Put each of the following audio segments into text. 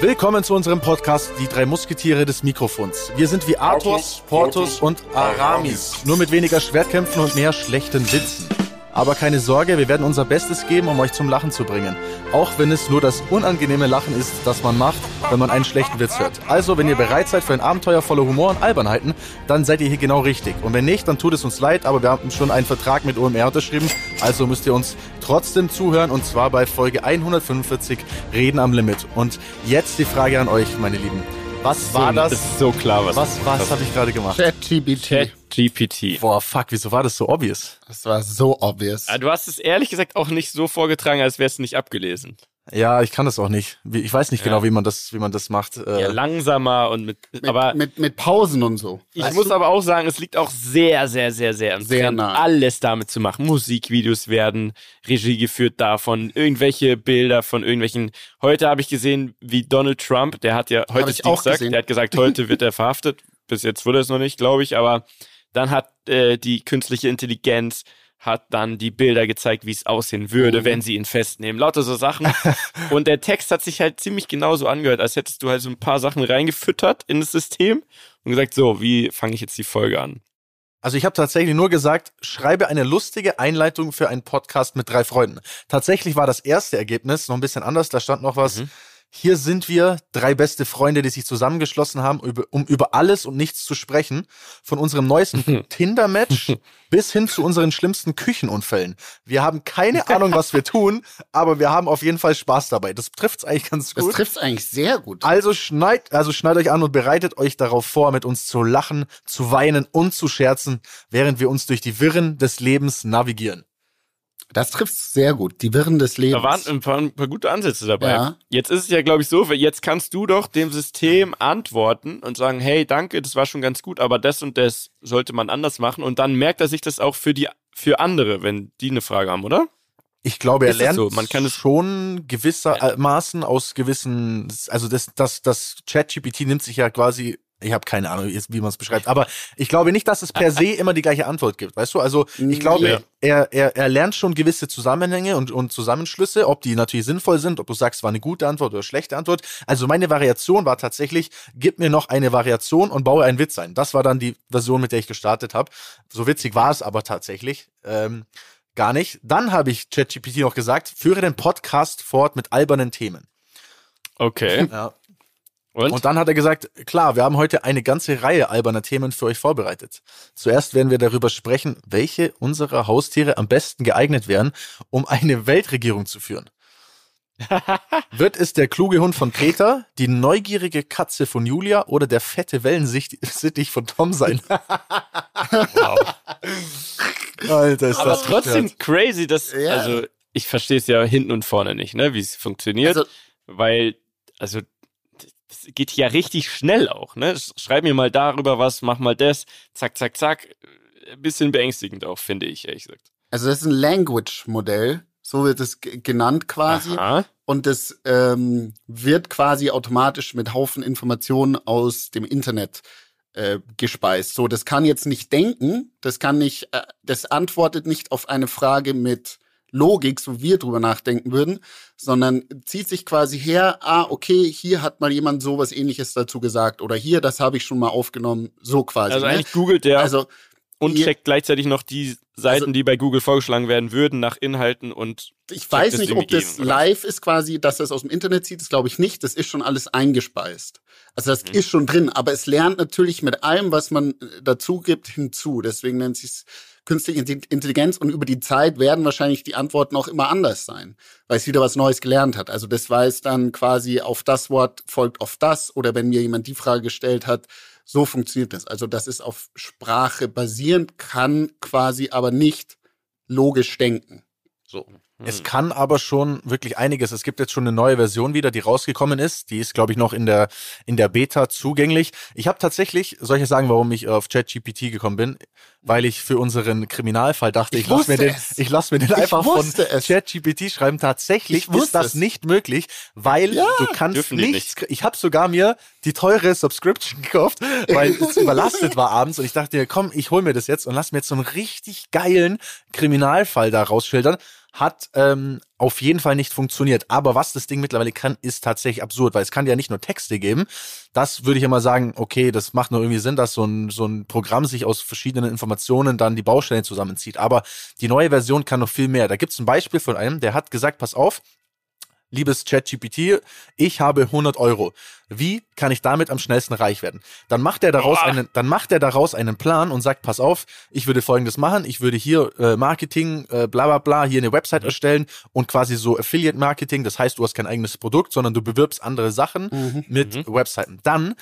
Willkommen zu unserem Podcast Die drei Musketiere des Mikrofons. Wir sind wie Athos, Porthos und Aramis, nur mit weniger Schwertkämpfen und mehr schlechten Witzen. Aber keine Sorge, wir werden unser Bestes geben, um euch zum Lachen zu bringen. Auch wenn es nur das unangenehme Lachen ist, das man macht, wenn man einen schlechten Witz hört. Also, wenn ihr bereit seid für ein Abenteuer voller Humor und Albernheiten, dann seid ihr hier genau richtig. Und wenn nicht, dann tut es uns leid, aber wir haben schon einen Vertrag mit OMR unterschrieben, also müsst ihr uns trotzdem zuhören und zwar bei Folge 145 Reden am Limit. Und jetzt die Frage an euch, meine Lieben. Was war das? Ist so klar, was. Was, was habe ich gerade gemacht? ChatGPT. GPT. Boah, fuck, wieso war das so obvious? Das war so obvious. Ah, Du hast es ehrlich gesagt auch nicht so vorgetragen, als wärst du nicht abgelesen. Ja, ich kann das auch nicht. Ich weiß nicht Ja. genau, wie man das, wie man das macht. Äh, Ja, langsamer und mit, Mit, aber mit, mit Pausen und so. ich Weißt muss du? aber auch sagen, es liegt auch sehr, sehr, sehr, sehr im Sehr Trend, nah. alles damit zu machen. Musikvideos werden Regie geführt davon, irgendwelche Bilder von irgendwelchen. Heute habe ich gesehen, wie Donald Trump, der hat ja heute ist Dienstag, gesehen. der hat gesagt, heute wird er verhaftet. Bis jetzt wurde es noch nicht, glaube ich, aber dann hat äh, die künstliche Intelligenz hat dann die Bilder gezeigt, wie es aussehen würde, Mhm. wenn sie ihn festnehmen. Lauter so Sachen. Und der Text hat sich halt ziemlich genauso angehört, als hättest du halt so ein paar Sachen reingefüttert in das System und gesagt, so, wie fange ich jetzt die Folge an? Also ich habe tatsächlich nur gesagt, schreibe eine lustige Einleitung für einen Podcast mit drei Freunden. Tatsächlich war das erste Ergebnis noch ein bisschen anders. Da stand noch was. Mhm. Hier sind wir, drei beste Freunde, die sich zusammengeschlossen haben, um über alles und nichts zu sprechen. Von unserem neuesten Tinder-Match bis hin zu unseren schlimmsten Küchenunfällen. Wir haben keine Ahnung, was wir tun, aber wir haben auf jeden Fall Spaß dabei. Das trifft's eigentlich ganz Das gut. trifft eigentlich sehr gut. Also schneid, also schneid euch an und bereitet euch darauf vor, mit uns zu lachen, zu weinen und zu scherzen, während wir uns durch die Wirren des Lebens navigieren. Das trifft sehr gut. Die Wirren des Lebens. Da waren ein paar, ein paar gute Ansätze dabei. Ja. Jetzt ist es ja, glaube ich, so, jetzt kannst du doch dem System antworten und sagen, hey, danke, das war schon ganz gut, aber das und das sollte man anders machen. Und dann merkt er sich das auch für die für andere, wenn die eine Frage haben, oder? Ich glaube, er Ist es lernt so? Man kann es- schon gewissermaßen aus gewissen, also das, das, das ChatGPT nimmt sich ja quasi, ich habe keine Ahnung, wie man es beschreibt, aber ich glaube nicht, dass es per se immer die gleiche Antwort gibt, weißt du? Also ich glaube, Ja. er, er, er lernt schon gewisse Zusammenhänge und, und Zusammenschlüsse, ob die natürlich sinnvoll sind, ob du sagst, war eine gute Antwort oder schlechte Antwort. Also meine Variation war tatsächlich, gib mir noch eine Variation und baue einen Witz ein. Das war dann die Version, mit der ich gestartet habe. So witzig war es aber tatsächlich. Ähm, Gar nicht. Dann habe ich ChatGPT noch gesagt, führe den Podcast fort mit albernen Themen. Okay. Ja. Und? Und dann hat er gesagt, klar, wir haben heute eine ganze Reihe alberner Themen für euch vorbereitet. Zuerst werden wir darüber sprechen, welche unserer Haustiere am besten geeignet wären, um eine Weltregierung zu führen. Wird es der kluge Hund von Peter, die neugierige Katze von Julia oder der fette Wellensittich von Tom sein? wow. Alter, ist Aber das trotzdem gestört. crazy, dass, Ja. also ich verstehe es ja hinten und vorne nicht, ne, wie es funktioniert, Also- weil, also das geht ja richtig schnell auch, ne? Schreib mir mal darüber was, mach mal das, zack, zack, zack. Ein bisschen beängstigend auch, finde ich, ehrlich gesagt. Also das ist ein Language-Modell, so wird es genannt quasi. Aha. Und das ähm, wird quasi automatisch mit Haufen Informationen aus dem Internet äh, gespeist. So, das kann jetzt nicht denken, das kann nicht, äh, das antwortet nicht auf eine Frage mit Logik, so wie wir drüber nachdenken würden, sondern zieht sich quasi her, ah, okay, hier hat mal jemand sowas ähnliches dazu gesagt oder hier, das habe ich schon mal aufgenommen, so quasi. Also ne? eigentlich googelt der also und checkt gleichzeitig noch die Seiten, Also- die bei Google vorgeschlagen werden würden, nach Inhalten und ich weiß nicht, ob das geben, live ist quasi, dass das aus dem Internet zieht, das glaube ich nicht. Das ist schon alles eingespeist. Also das Mhm. ist schon drin, aber es lernt natürlich mit allem, was man äh, dazu gibt, hinzu. Deswegen nennt sich künstliche Intelli- Intelligenz und über die Zeit werden wahrscheinlich die Antworten auch immer anders sein, weil es wieder was Neues gelernt hat. Also das weiß dann quasi auf das Wort folgt auf das oder wenn mir jemand die Frage gestellt hat, so funktioniert das. Also das ist auf Sprache basierend, kann quasi aber nicht logisch denken. So. Es kann aber schon wirklich einiges. Es gibt jetzt schon eine neue Version wieder, die rausgekommen ist. Die ist, glaube ich, noch in der, in der Beta zugänglich. Ich habe tatsächlich, soll ich jetzt sagen, warum ich auf ChatGPT gekommen bin? Weil ich für unseren Kriminalfall dachte, ich, Ich lasse mir den, ich lass mir den einfach von. ChatGPT schreiben. Tatsächlich ist das es. nicht möglich, weil Ja, du kannst nichts. Ich habe sogar mir die teure Subscription gekauft, weil es überlastet war abends und ich dachte, komm, ich hol mir das jetzt und lass mir jetzt so einen richtig geilen Kriminalfall da rausschildern. Hat ähm, auf jeden Fall nicht funktioniert. Aber was das Ding mittlerweile kann, ist tatsächlich absurd, weil es kann ja nicht nur Texte geben. Das würde ich immer sagen, okay, das macht nur irgendwie Sinn, dass so ein, so ein Programm sich aus verschiedenen Informationen dann die Baustellen zusammenzieht. Aber die neue Version kann noch viel mehr. Da gibt es ein Beispiel von einem, der hat gesagt, pass auf, liebes ChatGPT, ich habe 100 Euro. Wie kann ich damit am schnellsten reich werden? Dann macht er daraus Boah. einen, dann macht er daraus einen Plan und sagt, pass auf, ich würde Folgendes machen, ich würde hier äh, Marketing, äh, bla bla bla, hier eine Website mhm. erstellen und quasi so Affiliate Marketing. Das heißt, du hast kein eigenes Produkt, sondern du bewirbst andere Sachen mhm. mit mhm. Webseiten. Dann,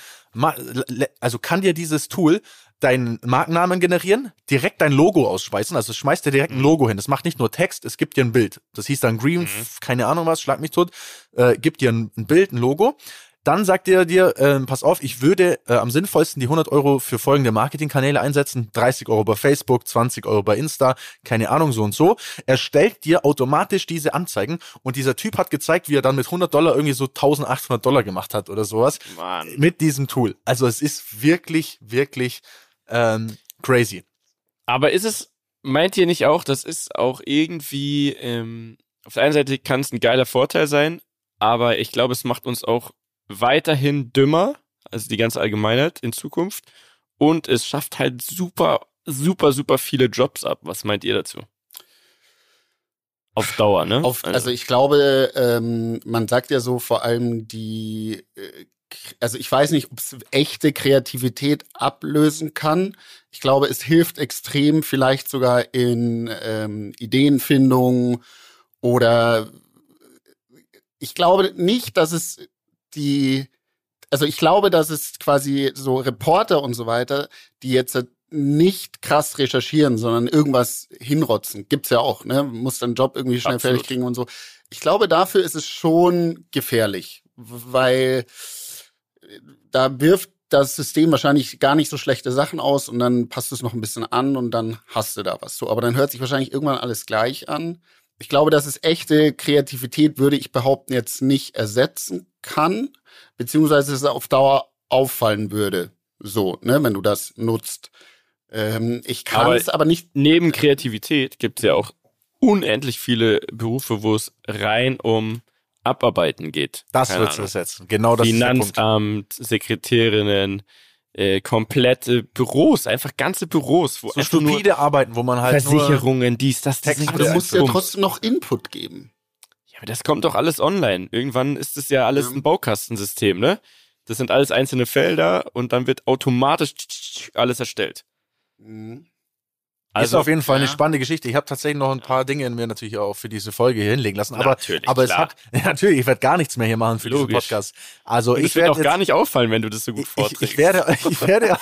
also kann dir dieses Tool deinen Markennamen generieren, direkt dein Logo ausspeisen, also schmeißt dir direkt ein. Logo hin. Das macht nicht nur Text, es gibt dir ein Bild. Das hieß dann Green, mhm. keine Ahnung was, schlag mich tot, äh, gibt dir ein, ein Bild, ein Logo. Dann sagt er dir, äh, pass auf, ich würde äh, am sinnvollsten die 100 Euro für folgende Marketingkanäle einsetzen. 30 Euro bei Facebook, 20 Euro bei Insta, keine Ahnung, so und so. Er stellt dir automatisch diese Anzeigen und dieser Typ hat gezeigt, wie er dann mit 100 Dollar irgendwie so 1800 Dollar gemacht hat oder sowas. Mann. Mit diesem Tool. Also es ist wirklich, wirklich ähm, crazy. Aber ist es, meint ihr nicht auch, das ist auch irgendwie, ähm, auf der einen Seite kann es ein geiler Vorteil sein, aber ich glaube, es macht uns auch weiterhin dümmer, also die ganze Allgemeinheit in Zukunft. Und es schafft halt super, super, super viele Jobs ab. Was meint ihr dazu? Auf Dauer, ne? Auf, also, also ich glaube, ähm, man sagt ja so vor allem die äh, also ich weiß nicht, ob es echte Kreativität ablösen kann. Ich glaube, es hilft extrem, vielleicht sogar in ähm, Ideenfindung oder ich glaube nicht, dass es die, also ich glaube, dass es quasi so Reporter und so weiter, die jetzt nicht krass recherchieren, sondern irgendwas hinrotzen. Gibt's ja auch, ne? Muss dann Job irgendwie schnell Absolut. fertig kriegen und so. Ich glaube, dafür ist es schon gefährlich, weil da wirft das System wahrscheinlich gar nicht so schlechte Sachen aus und dann passt es noch ein bisschen an und dann hast du da was so. Aber dann hört sich wahrscheinlich irgendwann alles gleich an. Ich glaube, dass es echte Kreativität, würde ich behaupten, jetzt nicht ersetzen kann, beziehungsweise es auf Dauer auffallen würde. So, ne, wenn du das nutzt. Ähm, ich kann es aber nicht. Neben Kreativität gibt es ja auch unendlich viele Berufe, wo es rein um Abarbeiten geht. Das wird es ersetzen. Genau das Finanzamt, Sekretärinnen, äh, komplette Büros, einfach ganze Büros, wo so stupide Arbeiten, wo man halt Versicherungen, dies, das, das. Aber du musst ja trotzdem noch Input geben. Ja, aber das kommt doch alles online. Irgendwann ist es ja alles ja. ein Baukastensystem, ne? Das sind alles einzelne Felder und dann wird automatisch alles erstellt. Mhm. Also, ist auf jeden Fall ja. eine spannende Geschichte. Ich habe tatsächlich noch ein paar Dinge in mir natürlich auch für diese Folge hier hinlegen lassen. Aber, natürlich, aber es hat natürlich, ich werde gar nichts mehr hier machen für Logisch. diesen Podcast. Also Und ich werde auch gar nicht auffallen, wenn du das so gut vorträgst. Ich, ich werde, ich werde,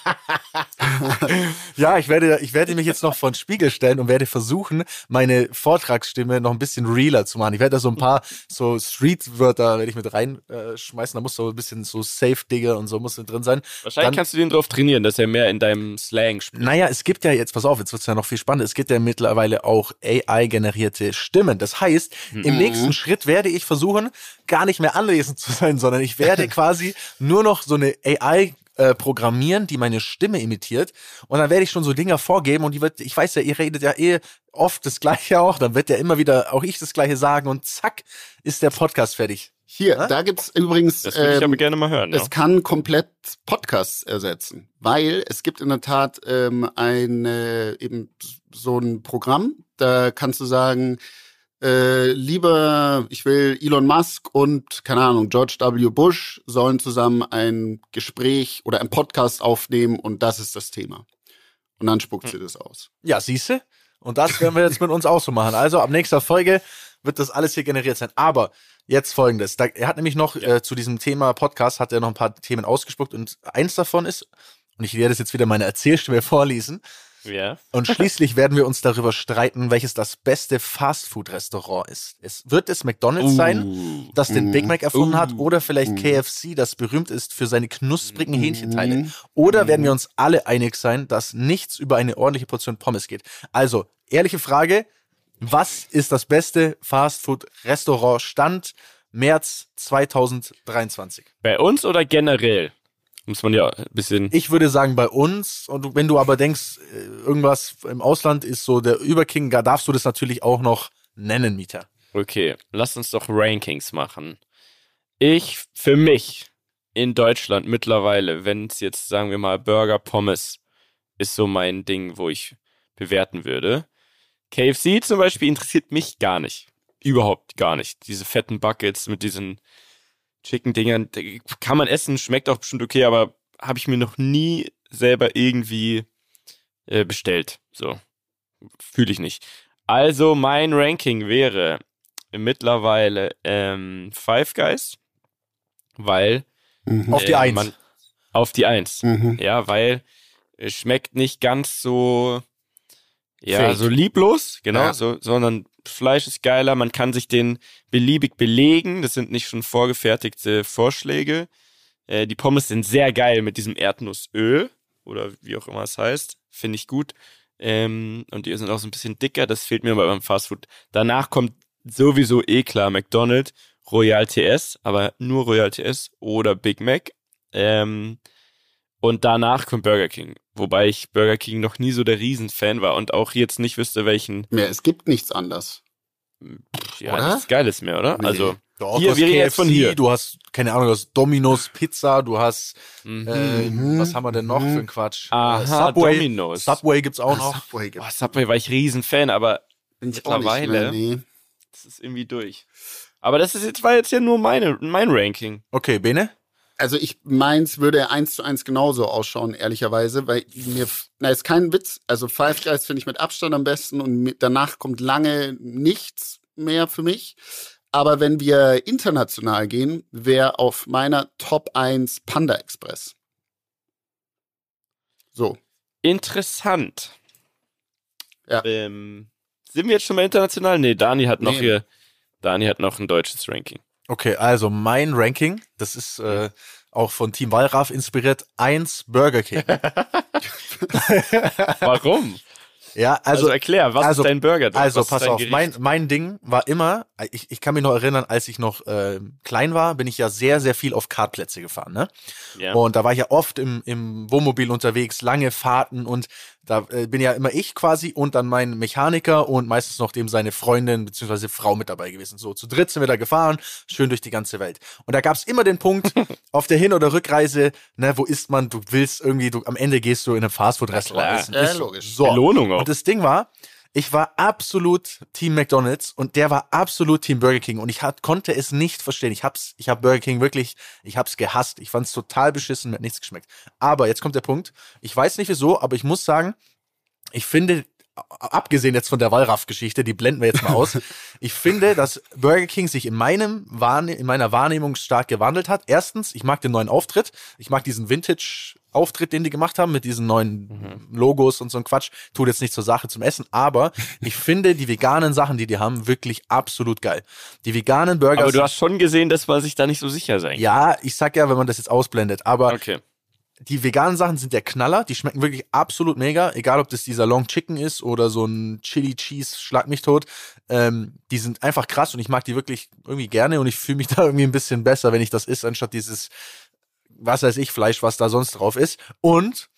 ja, ich werde, ich werde mich jetzt noch vor den Spiegel stellen und werde versuchen, meine Vortragsstimme noch ein bisschen realer zu machen. Ich werde da so ein paar so Street-Wörter werde ich mit reinschmeißen. da muss so ein bisschen so Safe-Digger und so muss drin sein. Wahrscheinlich Dann, kannst du den drauf trainieren, dass er mehr in deinem Slang spricht. Naja, es gibt ja jetzt, pass auf, jetzt wird's ja noch viel spannender. Es gibt ja mittlerweile auch AI-generierte Stimmen. Das heißt, mhm. im nächsten Schritt werde ich versuchen, gar nicht mehr anwesend zu sein, sondern ich werde quasi nur noch so eine AI äh, programmieren, die meine Stimme imitiert. Und dann werde ich schon so Dinger vorgeben und die wird, ich weiß ja, ihr redet ja eh oft das Gleiche auch, dann wird ja immer wieder auch ich das Gleiche sagen und zack, ist der Podcast fertig. Hier, ja? da gibt's übrigens. Das würde ich ähm, gerne mal hören. Es ja. kann komplett Podcasts ersetzen, weil es gibt in der Tat ähm, ein äh, eben so ein Programm. Da kannst du sagen, äh, lieber, ich will Elon Musk und keine Ahnung George W. Bush sollen zusammen ein Gespräch oder ein Podcast aufnehmen und das ist das Thema. Und dann spuckt hm. sie das aus. Ja, siehste. Und das werden wir jetzt mit uns auch so machen. Also ab nächster Folge wird das alles hier generiert sein. Aber jetzt folgendes. Da, er hat nämlich noch äh, zu diesem Thema Podcast hat er noch ein paar Themen ausgespuckt und eins davon ist, und ich werde es jetzt wieder meine Erzählstimme vorlesen. Ja. Und schließlich werden wir uns darüber streiten, welches das beste Fastfood-Restaurant ist. Es wird es McDonald's uh, sein, das den uh, Big Mac erfunden uh, hat, oder vielleicht uh. KFC, das berühmt ist für seine knusprigen uh. Hähnchenteile. Oder werden wir uns alle einig sein, dass nichts über eine ordentliche Portion Pommes geht? Also, ehrliche Frage, was ist das beste Fastfood-Restaurant Stand März 2023? Bei uns oder generell? Muss man ja ein bisschen. Ich würde sagen bei uns. Und wenn du aber denkst, äh, irgendwas im Ausland ist so der Überking, da darfst du das natürlich auch noch nennen, Mieter. Okay, lass uns doch Rankings machen. Ich, für mich, in Deutschland mittlerweile, wenn es jetzt, sagen wir mal, Burger Pommes ist so mein Ding, wo ich bewerten würde. KFC zum Beispiel interessiert mich gar nicht. Überhaupt gar nicht. Diese fetten Buckets mit diesen Chicken-Dingern, kann man essen, schmeckt auch bestimmt okay, aber habe ich mir noch nie selber irgendwie äh, bestellt. So. Fühle ich nicht. Also mein Ranking wäre mittlerweile ähm, Five Guys, weil mhm. auf die Eins. Man, auf die Eins. Mhm. Ja, weil es schmeckt nicht ganz so ja, Fake. so lieblos, genau, ja. so, sondern Fleisch ist geiler, man kann sich den beliebig belegen, das sind nicht schon vorgefertigte Vorschläge. Äh, die Pommes sind sehr geil mit diesem Erdnussöl oder wie auch immer es heißt, finde ich gut. Ähm, und die sind auch so ein bisschen dicker, das fehlt mir beim Fastfood. Danach kommt sowieso eh klar McDonald's, Royal TS, aber nur Royal TS oder Big Mac. Ähm, und danach kommt Burger King. Wobei ich Burger King noch nie so der Riesenfan war und auch jetzt nicht wüsste, welchen. Mehr, es gibt nichts anderes. Ja, oder? nichts Geiles mehr, oder? Nee. Also. Doch, hier, wir reden jetzt von hier. Du hast, keine Ahnung, du hast Domino's Pizza, du hast, mhm. äh, was haben wir denn noch für ein Quatsch? Aha, Subway, Domino's. Subway gibt's auch noch. Subway, gibt's. Oh, Subway war ich Riesenfan, aber mittlerweile, mehr, nee. das ist irgendwie durch. Aber das ist jetzt, war jetzt ja nur meine, mein Ranking. Okay, Bene? Also ich meins würde eins zu eins genauso ausschauen, ehrlicherweise, weil mir, na, ist kein Witz. Also Five Guys finde ich mit Abstand am besten und danach kommt lange nichts mehr für mich. Aber wenn wir international gehen, wäre auf meiner Top 1 Panda Express. So. Interessant. Ja. Ähm, sind wir jetzt schon mal international? Nee, Dani hat noch nee. hier, Dani hat noch ein deutsches Ranking. Okay, also mein Ranking, das ist äh, auch von Team Wallraff inspiriert, eins Burger King. Warum? Ja, also, also erklär, was also, ist dein Burger? Also pass auf, mein, mein Ding war immer, ich, ich kann mich noch erinnern, als ich noch äh, klein war, bin ich ja sehr, sehr viel auf Kartplätze gefahren. Ne? Ja. Und da war ich ja oft im, im Wohnmobil unterwegs, lange Fahrten und da äh, bin ja immer ich quasi und dann mein Mechaniker und meistens noch dem seine Freundin bzw. Frau mit dabei gewesen. So, zu dritt sind wir da gefahren, schön durch die ganze Welt. Und da gab's immer den Punkt auf der Hin- oder Rückreise, ne, wo isst man, du willst irgendwie, du am Ende gehst du in einem Fastfood-Restaurant essen. Ja, logisch. So. Belohnung auch. Und das Ding war, ich war absolut Team McDonald's und der war absolut Team Burger King und ich hat, konnte es nicht verstehen. Ich hab's, ich hab Burger King wirklich, ich hab's gehasst. Ich fand's total beschissen, mir hat nichts geschmeckt. Aber jetzt kommt der Punkt. Ich weiß nicht wieso, aber ich muss sagen, ich finde, abgesehen jetzt von der Wallraff-Geschichte, die blenden wir jetzt mal aus. ich finde, dass Burger King sich in meinem Wahrne in meiner Wahrnehmung stark gewandelt hat. Erstens, ich mag den neuen Auftritt. Ich mag diesen Vintage-Auftritt, den die gemacht haben, mit diesen neuen mhm. Logos und so ein Quatsch. Tut jetzt nicht zur Sache zum Essen, aber ich finde die veganen Sachen, die die haben, wirklich absolut geil. Die veganen Burger. Aber du hast schon gesehen, dass man sich da nicht so sicher sein kann. Ja, ich sag ja, wenn man das jetzt ausblendet, aber okay die veganen Sachen sind der Knaller. Die schmecken wirklich absolut mega. Egal, ob das dieser Long Chicken ist oder so ein Chili Cheese Schlag mich tot. Ähm, die sind einfach krass und ich mag die wirklich irgendwie gerne und ich fühle mich da irgendwie ein bisschen besser, wenn ich das esse, anstatt dieses, was weiß ich, Fleisch, was da sonst drauf ist. Und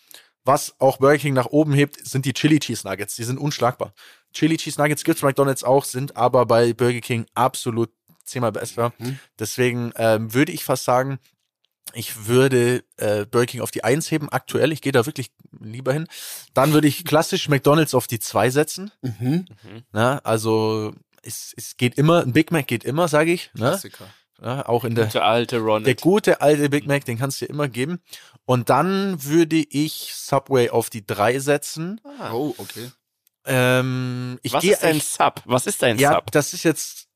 was auch Burger King nach oben hebt, sind die Chili Cheese Nuggets. Die sind unschlagbar. Chili Cheese Nuggets gibt's bei McDonald's auch, sind aber bei Burger King absolut zehnmal besser. Mhm. Deswegen ähm, würde ich fast sagen, ich würde äh, Burger King auf die Eins heben, aktuell. Ich gehe da wirklich lieber hin. Dann würde ich klassisch McDonalds auf die Zwei setzen. Mhm. Na, also es, es geht immer, ein Big Mac geht immer, sage ich. Ne? Klassiker. Ja, auch in der gute alte Ronald. Der gute alte Big Mac, den kannst du dir immer geben. Und dann würde ich Subway auf die Drei setzen. Ah. Oh, okay. Ähm, ich Was ist dein Sub? Was ist dein ja, Sub? Ja, das ist jetzt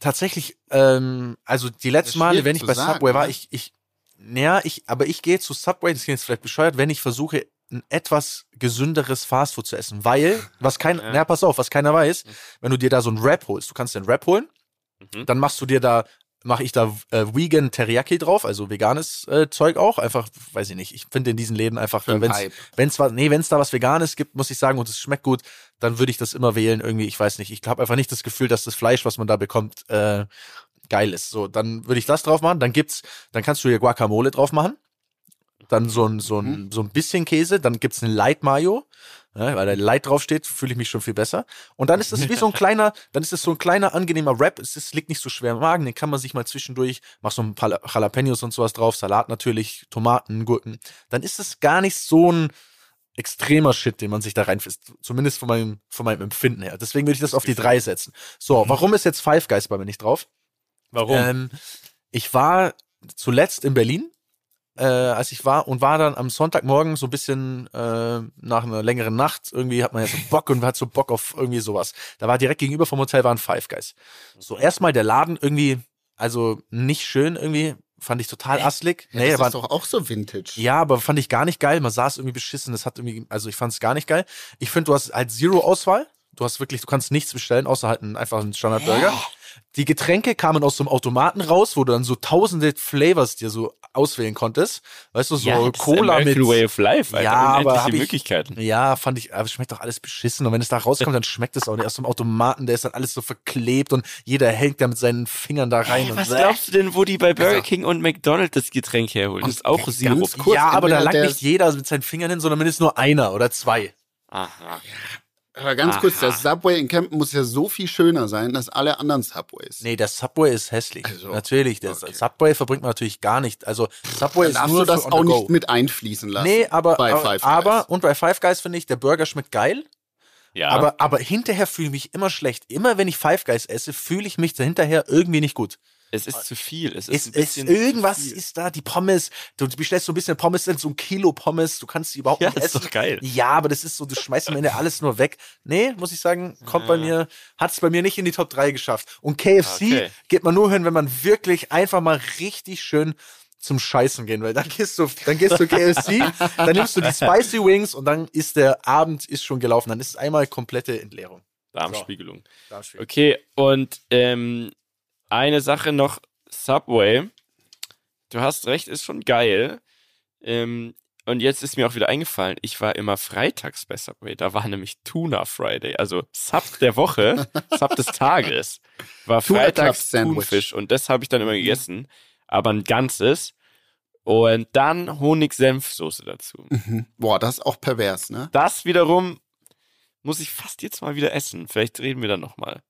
tatsächlich, ähm, also die letzten Male, wenn ich bei sagen, Subway war, ne? ich, ich, naja, ich, aber ich gehe zu Subway, das klingt jetzt vielleicht bescheuert, wenn ich versuche, ein etwas gesünderes Fastfood zu essen, weil, was kein, ja. na pass auf, was keiner weiß, mhm. wenn du dir da so ein Wrap holst, du kannst dir einen Wrap holen, mhm. dann machst du dir da, mache ich da äh, Vegan Teriyaki drauf, also veganes äh, Zeug auch, einfach, weiß ich nicht, ich finde in diesen Läden einfach, wenn es wenn's was, nee, wenn's da was Veganes gibt, muss ich sagen, und es schmeckt gut, dann würde ich das immer wählen, irgendwie, ich weiß nicht, ich habe einfach nicht das Gefühl, dass das Fleisch, was man da bekommt, äh, geil ist. So, dann würde ich das drauf machen. Dann gibt's, dann kannst du hier Guacamole drauf machen. Dann so ein, so ein, mhm. so ein bisschen Käse. Dann gibt's ein Light Mayo. Ja, weil da Light draufsteht, fühle ich mich schon viel besser. Und dann ist es wie so ein kleiner, dann ist es so ein kleiner, angenehmer Wrap. Es ist, liegt nicht so schwer im Magen, den kann man sich mal zwischendurch, mach so ein paar Jalapenos und sowas drauf, Salat natürlich, Tomaten, Gurken. Dann ist es gar nicht so ein extremer Shit, den man sich da reinfisst. Zumindest von meinem, von meinem Empfinden her. Deswegen würde ich das auf die drei setzen. So, warum ist jetzt Five Guys bei mir nicht drauf? Warum? Ähm, ich war zuletzt in Berlin äh, als ich war und war dann am Sonntagmorgen so ein bisschen äh, nach einer längeren Nacht, irgendwie hat man ja so Bock und hat so Bock auf irgendwie sowas. Da war direkt gegenüber vom Hotel waren Five Guys. So erstmal der Laden irgendwie, also nicht schön irgendwie, fand ich total asslig. Ja, nee, das war, ist doch auch so Vintage. ja, aber fand ich gar nicht geil. Man saß irgendwie beschissen. Das hat irgendwie, also ich fand es gar nicht geil. Ich finde, du hast halt Zero Auswahl. Du hast wirklich, du kannst nichts bestellen, außer halt einen, einfach einen Standardburger. Die Getränke kamen aus so einem Automaten raus, wo du dann so tausende Flavors dir so auswählen konntest. Weißt du, so ja, Cola mit. Way of Life, Alter. Ja, aber ich- Möglichkeiten. Ja, fand ich, aber schmeckt doch alles beschissen. Und wenn es da rauskommt, dann schmeckt es auch nicht. Aus dem Automaten, der ist dann alles so verklebt und jeder hängt da mit seinen Fingern da rein. Hey, und was Bäh. glaubst du denn, wo die bei Burger Also- King und McDonald's das Getränk herholen? Das ist auch Sirup. kurz, Ja, aber da lag nicht jeder mit seinen Fingern hin, sondern mindestens nur einer oder zwei. Aha. Aber ganz kurz, Aha. der Subway in Campen muss ja so viel schöner sein als alle anderen Subways. Nee, der Subway ist hässlich. Also, natürlich, der okay. Subway verbringt man natürlich gar nicht. Also Subway Dann ist nur du das auch nicht mit einfließen lassen. Nee, aber, bei aber, Five Guys. aber und bei Five Guys finde ich, der Burger schmeckt geil, Ja. aber, aber hinterher fühle ich mich immer schlecht. Immer wenn ich Five Guys esse, fühle ich mich hinterher irgendwie nicht gut. Es ist zu viel. Es ist Es, bisschen irgendwas ist da, die Pommes, du bestellst so ein bisschen Pommes, sind so ein Kilo Pommes, du kannst die überhaupt Ja, nicht ist essen. doch geil. Ja, aber das ist so, du schmeißt am Ende alles nur weg. Nee, muss ich sagen, kommt bei mir, hat es bei mir nicht in die Top 3 geschafft. Und KFC Okay. geht man nur hin, wenn man wirklich einfach mal richtig schön zum Scheißen gehen will. Dann gehst du, dann gehst du KFC, dann nimmst du die Spicy Wings und dann ist der Abend ist schon gelaufen. Dann ist es einmal komplette Entleerung. Darmspiegelung. Okay, und ähm, eine Sache noch, Subway. Du hast recht, ist schon geil. Ähm, und jetzt ist mir auch wieder eingefallen, ich war immer freitags bei Subway. Da war nämlich Tuna Friday. Also Sub der Woche, Sub des Tages. War freitags. Thunfisch. Und das habe ich dann immer gegessen. Aber ein ganzes. Und dann Honig-Senf-Soße dazu. Mhm. Boah, das ist auch pervers, ne? Das wiederum muss ich fast jetzt mal wieder essen. Vielleicht reden wir dann nochmal.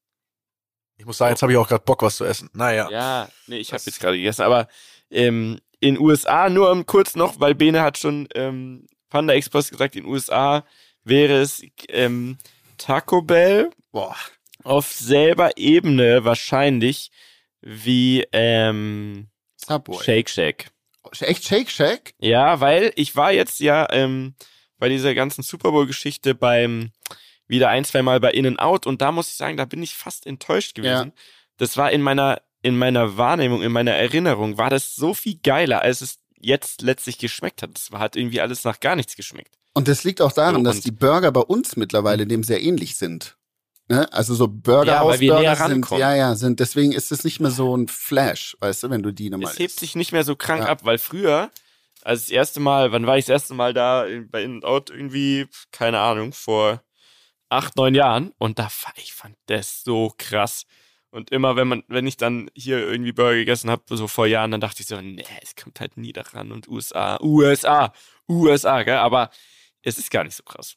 Ich muss sagen, jetzt habe ich auch gerade Bock, was zu essen. Naja. Ja, nee, ich habe jetzt gerade gegessen, aber ähm, in USA nur um, kurz noch, weil Bene hat schon ähm, Panda Express gesagt, in USA wäre es ähm, Taco Bell Boah. auf selber Ebene wahrscheinlich wie ähm, Subway. Shake Shack. Echt Shake Shack? Ja, weil ich war jetzt ja ähm, bei dieser ganzen Super Bowl-Geschichte beim wieder ein, zwei Mal bei In-N-Out und da muss ich sagen, da bin ich fast enttäuscht gewesen. Das war in meiner, in meiner Wahrnehmung, in meiner Erinnerung, war das so viel geiler, als es jetzt letztlich geschmeckt hat. Das war, hat irgendwie alles nach gar nichts geschmeckt. Und das liegt auch daran, So, dass die Burger bei uns mittlerweile dem sehr ähnlich sind. Ne? Also so Burger Ja, wir Burger näher sind, ja, ja, sind, deswegen ist es nicht mehr so ein Flash, weißt du, wenn du die nochmal es hebt sich nicht mehr so krank Ja. ab, weil früher, als das erste Mal, wann war ich das erste Mal da in- bei In-N-Out irgendwie, keine Ahnung, vor acht, neun Jahren und da ich fand das so krass. Und immer, wenn man, wenn ich dann hier irgendwie Burger gegessen habe, so vor Jahren, dann dachte ich so, nee, es kommt halt nie daran und USA, USA, USA, gell? Aber es ist gar nicht so krass.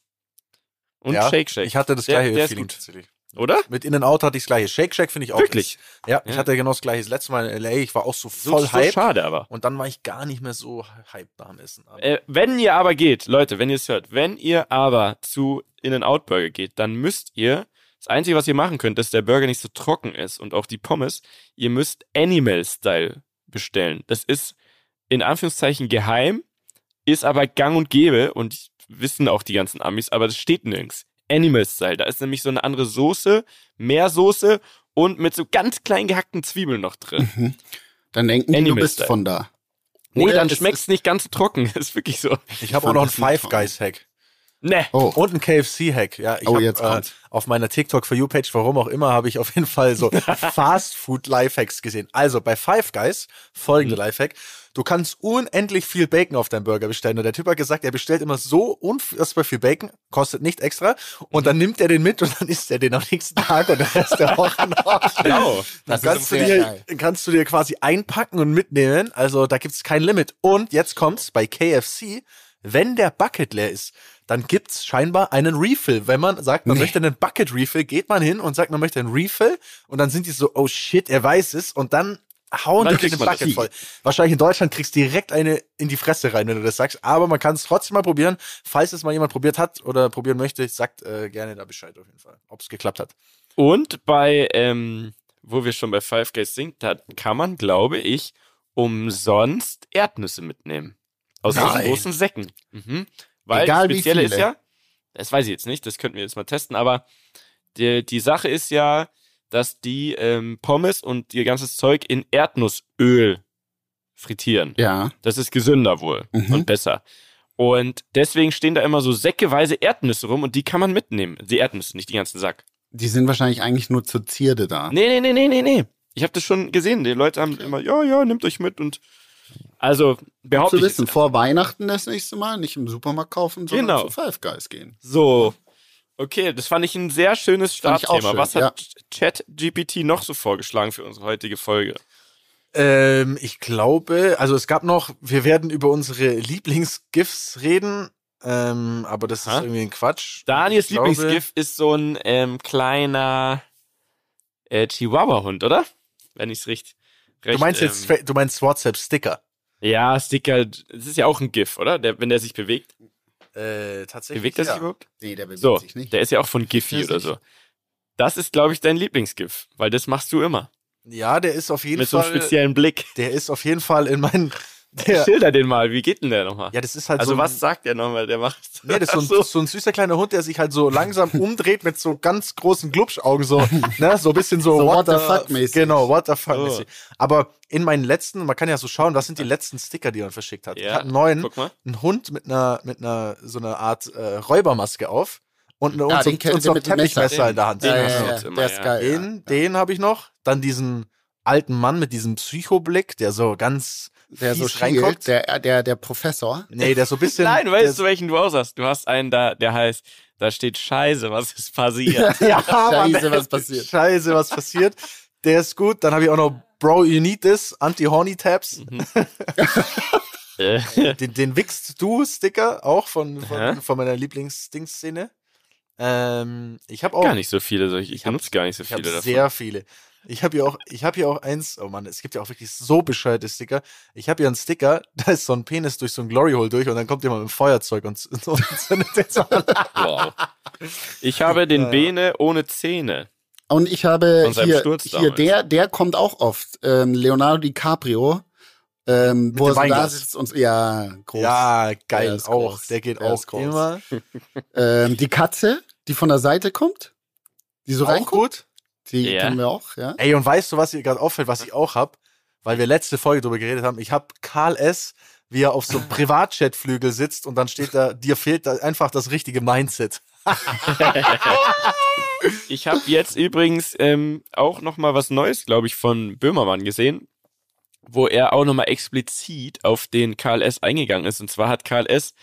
Und ja, Shake Shake. Ich hatte das Der- gleiche der ist Feeling tatsächlich. Oder? Mit In-N-Out hatte ich das gleiche. Shake Shack finde ich auch. Wirklich? Ja, ich Ja. hatte genau das gleiche. Das letzte Mal in L.A., ich war auch so So, voll so hyped. schade aber. Und dann war ich gar nicht mehr so nach dem Essen. Äh, wenn ihr aber geht, Leute, wenn ihr es hört, wenn ihr aber zu In-N-Out Burger geht, dann müsst ihr, das Einzige, was ihr machen könnt, dass der Burger nicht so trocken ist und auch die Pommes, ihr müsst Animal Style bestellen. Das ist in Anführungszeichen geheim, ist aber gang und gäbe und wissen auch die ganzen Amis, aber das steht nirgends. Animal Style, da ist nämlich so eine andere Soße, mehr Soße und mit so ganz klein gehackten Zwiebeln noch drin. Mhm. Dann denken die, du bist Style. von da. Nee, Oder dann es schmeckt's nicht ganz so trocken, ist wirklich so. ich habe auch noch einen das Five. Guys Hack. Ne. Oh, Und ein KFC-Hack. Ja, ich Oh, hab, jetzt äh, kommt's. auf meiner TikTok for You Page, warum auch immer, habe ich auf jeden Fall so Fast Food Lifehacks gesehen. Also bei Five Guys folgende Mhm. Lifehack: Du kannst unendlich viel Bacon auf deinen Burger bestellen. Und der Typ hat gesagt, er bestellt immer so unfassbar viel Bacon, kostet nicht extra. Und dann nimmt er den mit und dann isst er den am nächsten Tag und der Rest der Woche noch. Dann Das kannst du, ist dir, kannst du dir quasi einpacken und mitnehmen. Also da gibt's kein Limit. Und jetzt kommt's bei KFC, wenn der Bucket leer ist, dann gibt's scheinbar einen Refill. Wenn man sagt, man Nee. möchte einen Bucket Refill, geht man hin und sagt, man möchte einen Refill und dann sind die so, oh shit, er weiß es und dann hauen die den Bucket das. voll. Wahrscheinlich in Deutschland kriegst du direkt eine in die Fresse rein, wenn du das sagst, aber man kann es trotzdem mal probieren. Falls es mal jemand probiert hat oder probieren möchte, sagt äh, gerne da Bescheid auf jeden Fall, ob es geklappt hat. Und bei, ähm, wo wir schon bei Five Guys sind, da kann man, glaube ich, umsonst Erdnüsse mitnehmen. Aus diesen Nein. großen Säcken. Mhm. Weil Egal das wie Spezielle ist ja, das weiß ich jetzt nicht, das könnten wir jetzt mal testen, aber die, die Sache ist ja, dass die ähm, Pommes und ihr ganzes Zeug in Erdnussöl frittieren. Ja. Das ist gesünder wohl Mhm. und besser. Und deswegen stehen da immer so säckeweise Erdnüsse rum und die kann man mitnehmen. Die Erdnüsse, nicht die ganzen Sack. Die sind wahrscheinlich eigentlich nur zur Zierde da. Nee, nee, nee, nee, nee, nee. Ich habe das schon gesehen. Die Leute haben immer, ja, ja, nehmt euch mit und also behaupte zu ich wissen, vor Weihnachten das nächste Mal nicht im Supermarkt kaufen, sondern Genau. zu Five Guys gehen. So. Okay, das fand ich ein sehr schönes ich Startthema. schön, Was hat ChatGPT noch so vorgeschlagen für unsere heutige Folge? Ähm, ich glaube, also es gab noch, wir werden über unsere Lieblingsgifs reden, ähm, aber das Aha. ist irgendwie ein Quatsch. Daniels Ich Lieblingsgift ist so ein ähm, kleiner äh, Chihuahua-Hund, oder? Wenn ich's richtig. Du recht, meinst jetzt, Ähm, du meinst WhatsApp-Sticker. ja, Sticker, das ist ja auch ein GIF, oder? Der, wenn der sich bewegt. Äh, tatsächlich. Bewegt er sich ja. überhaupt? Nee, der bewegt So, sich nicht. der ist ja auch von Giphy oder nicht. so. Das ist, glaube ich, dein Lieblingsgif, weil das machst du immer. Ja, der ist auf jeden Mit so Fall. einem speziellen Blick. der ist auf jeden Fall in meinen. Der, Schilder den mal, wie geht denn der nochmal? ja, das ist halt also so. ein- was sagt der nochmal, der macht? Nee, das ist so ein, so. so ein süßer kleiner Hund, der sich halt so langsam umdreht mit so ganz großen Glubschaugen, so, ne, so ein bisschen so, So what the fuck mäßig. Genau, what the fuck Oh. Aber in meinen letzten, man kann ja so schauen, was sind die letzten Sticker, die man verschickt hat. Ich Ja, hatte einen neuen, Guck mal. einen Hund mit einer, mit einer, so einer Art äh, Räubermaske auf und, eine, Ja, und, so, den und so ein. Teppichmesser in der Hand. Den ja, hast ja, du ja, immer, der ist ja. geil. Den, ja. den habe ich noch. Dann diesen alten Mann mit diesem Psychoblick, der so ganz Der so reinguckt. der, der, der Professor. Nee, der so ein bisschen. Nein, weißt du, welchen du aus hast? Du hast einen da, der heißt, da steht Scheiße, was ist passiert? Ja, Scheiße, was passiert. Scheiße, was passiert. Der ist gut. Dann habe ich auch noch Bro, you need this, Anti-Horny-Tabs. Äh, Den, den Wichst Du-Sticker, auch von, von, Aha. von meiner Lieblingsdingsszene. Ähm, ich habe auch gar nicht so viele solche. Ich hab- benutze gar nicht so ich viele habe davon. sehr viele. Ich habe hier auch, ich habe hier auch eins, oh Mann, es gibt ja auch wirklich so bescheuerte Sticker. Ich habe hier einen Sticker, da ist so ein Penis durch so ein Glory Hole durch und dann kommt jemand mit dem Feuerzeug und, und zündet den so. Wow. Ich habe den Bene ohne Zähne. Und ich habe hier, Sturz hier der, der kommt auch oft. Ähm, Leonardo DiCaprio. Ähm, wo er da sitzt und ja, groß. Ja, Der geil, ist auch. groß. Der geht Der auch groß. immer. Ähm, die Katze, die von der Seite kommt, die so Auch reinguckt, gut. Die Ja. kennen wir auch, ja. Ey, und weißt du, was dir gerade auffällt, was ich auch hab? Weil wir letzte Folge drüber geredet haben. Ich hab Karl S., wie er auf so einem Privatchatflügel sitzt und dann steht da, dir fehlt da einfach das richtige Mindset. Ich habe jetzt übrigens ähm, auch noch mal was Neues, glaube ich, von Böhmermann gesehen, wo er auch noch mal explizit auf den KLS eingegangen ist. Und zwar hat KLS,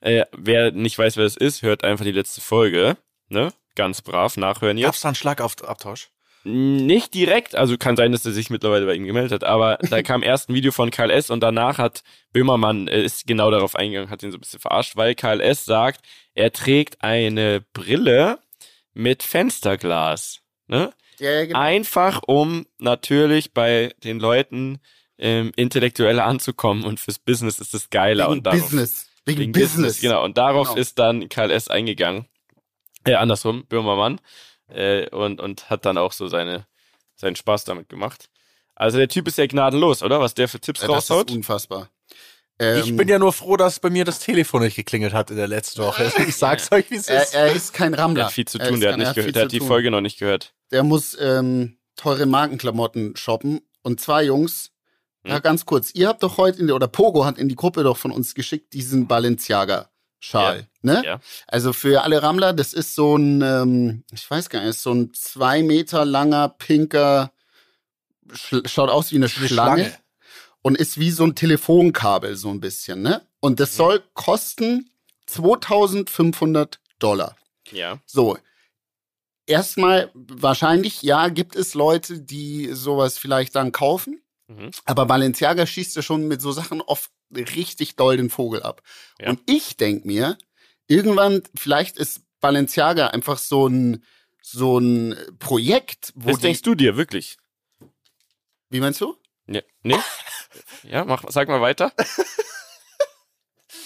äh, wer nicht weiß, wer das ist, hört einfach die letzte Folge, ne? Ganz brav nachhören jetzt. Gab's da einen Schlagabtausch? Nicht direkt, also kann sein, dass er sich mittlerweile bei ihm gemeldet hat, aber da kam erst ein Video von KLS und danach hat Böhmermann äh, ist genau darauf eingegangen, hat ihn so ein bisschen verarscht, weil KLS sagt, er trägt eine Brille mit Fensterglas. Ne? Ja, ja, genau. Einfach um natürlich bei den Leuten ähm, intellektuell anzukommen und fürs Business ist es geiler Wegen und darauf, Business. Wegen, wegen Business. Genau, und darauf Genau. ist dann KLS eingegangen. Äh, andersrum, Böhmermann. Äh, und, und hat dann auch so seine, seinen Spaß damit gemacht. Also der Typ ist ja gnadenlos, oder? Was der für Tipps Ja, das ist raushaut. unfassbar. ich Ähm, bin ja nur froh, dass bei mir das Telefon nicht geklingelt hat in der letzten Woche. Ich sag's euch, wie es er, ist. er ist kein Rammler. Der hat viel zu Er tun, der hat er nicht gehört, der hat die tun. Folge noch nicht gehört. Der muss ähm, teure Markenklamotten shoppen. Und zwei Jungs, ja, Hm? ganz kurz, ihr habt doch heute in die, oder Pogo hat in die Gruppe doch von uns geschickt, diesen Balenciaga-Schal. Ne? Ja. Also für alle Rammler, das ist so ein, ähm, ich weiß gar nicht, ist so ein zwei Meter langer, pinker, sch schaut aus wie eine, Eine Schlange, und ist wie so ein Telefonkabel so ein bisschen, ne? Und das soll kosten 2500 Dollar. Ja. So. Erstmal, wahrscheinlich, ja, gibt es Leute, die sowas vielleicht dann kaufen. Mhm. Aber Balenciaga schießt ja schon mit so Sachen oft richtig doll den Vogel ab. Ja. Und ich denk mir, irgendwann, vielleicht ist Balenciaga einfach so ein, so ein Projekt, wo Was die, denkst du dir, wirklich? wie meinst du? Ja, nee? ja, mach, sag mal weiter.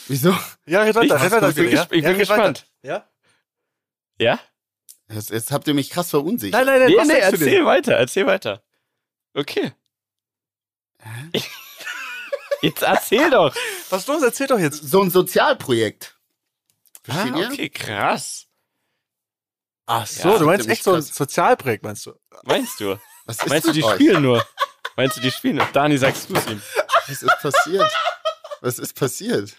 Wieso? Ja, red Ich- weiter, red weiter. ich bin ja? gesp- ich Ja, bin red weiter. gespannt. Ja? Ja? Jetzt, jetzt habt ihr mich krass verunsichert. Nein, nein, nein, Nee, was nee, du erzähl dir? weiter, erzähl weiter. Okay. Jetzt erzähl doch. Was ist los? Erzähl doch jetzt. So ein Sozialprojekt. Versteht Ah, ihr? okay, krass. Ach so, Ja, du meinst echt so ein. Sozialprojekt, meinst du? Meinst du? Was ist Meinst du, die euch? spielen nur? Meinst du, die spielen nur? Dani, sagst du es ihm? Was ist passiert? Was ist passiert?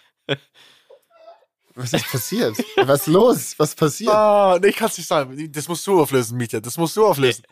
Was ist passiert? Was los? Was passiert? Ah, nee, ich kann's nicht sagen. Das musst du auflösen, Mietja. Das musst du auflösen.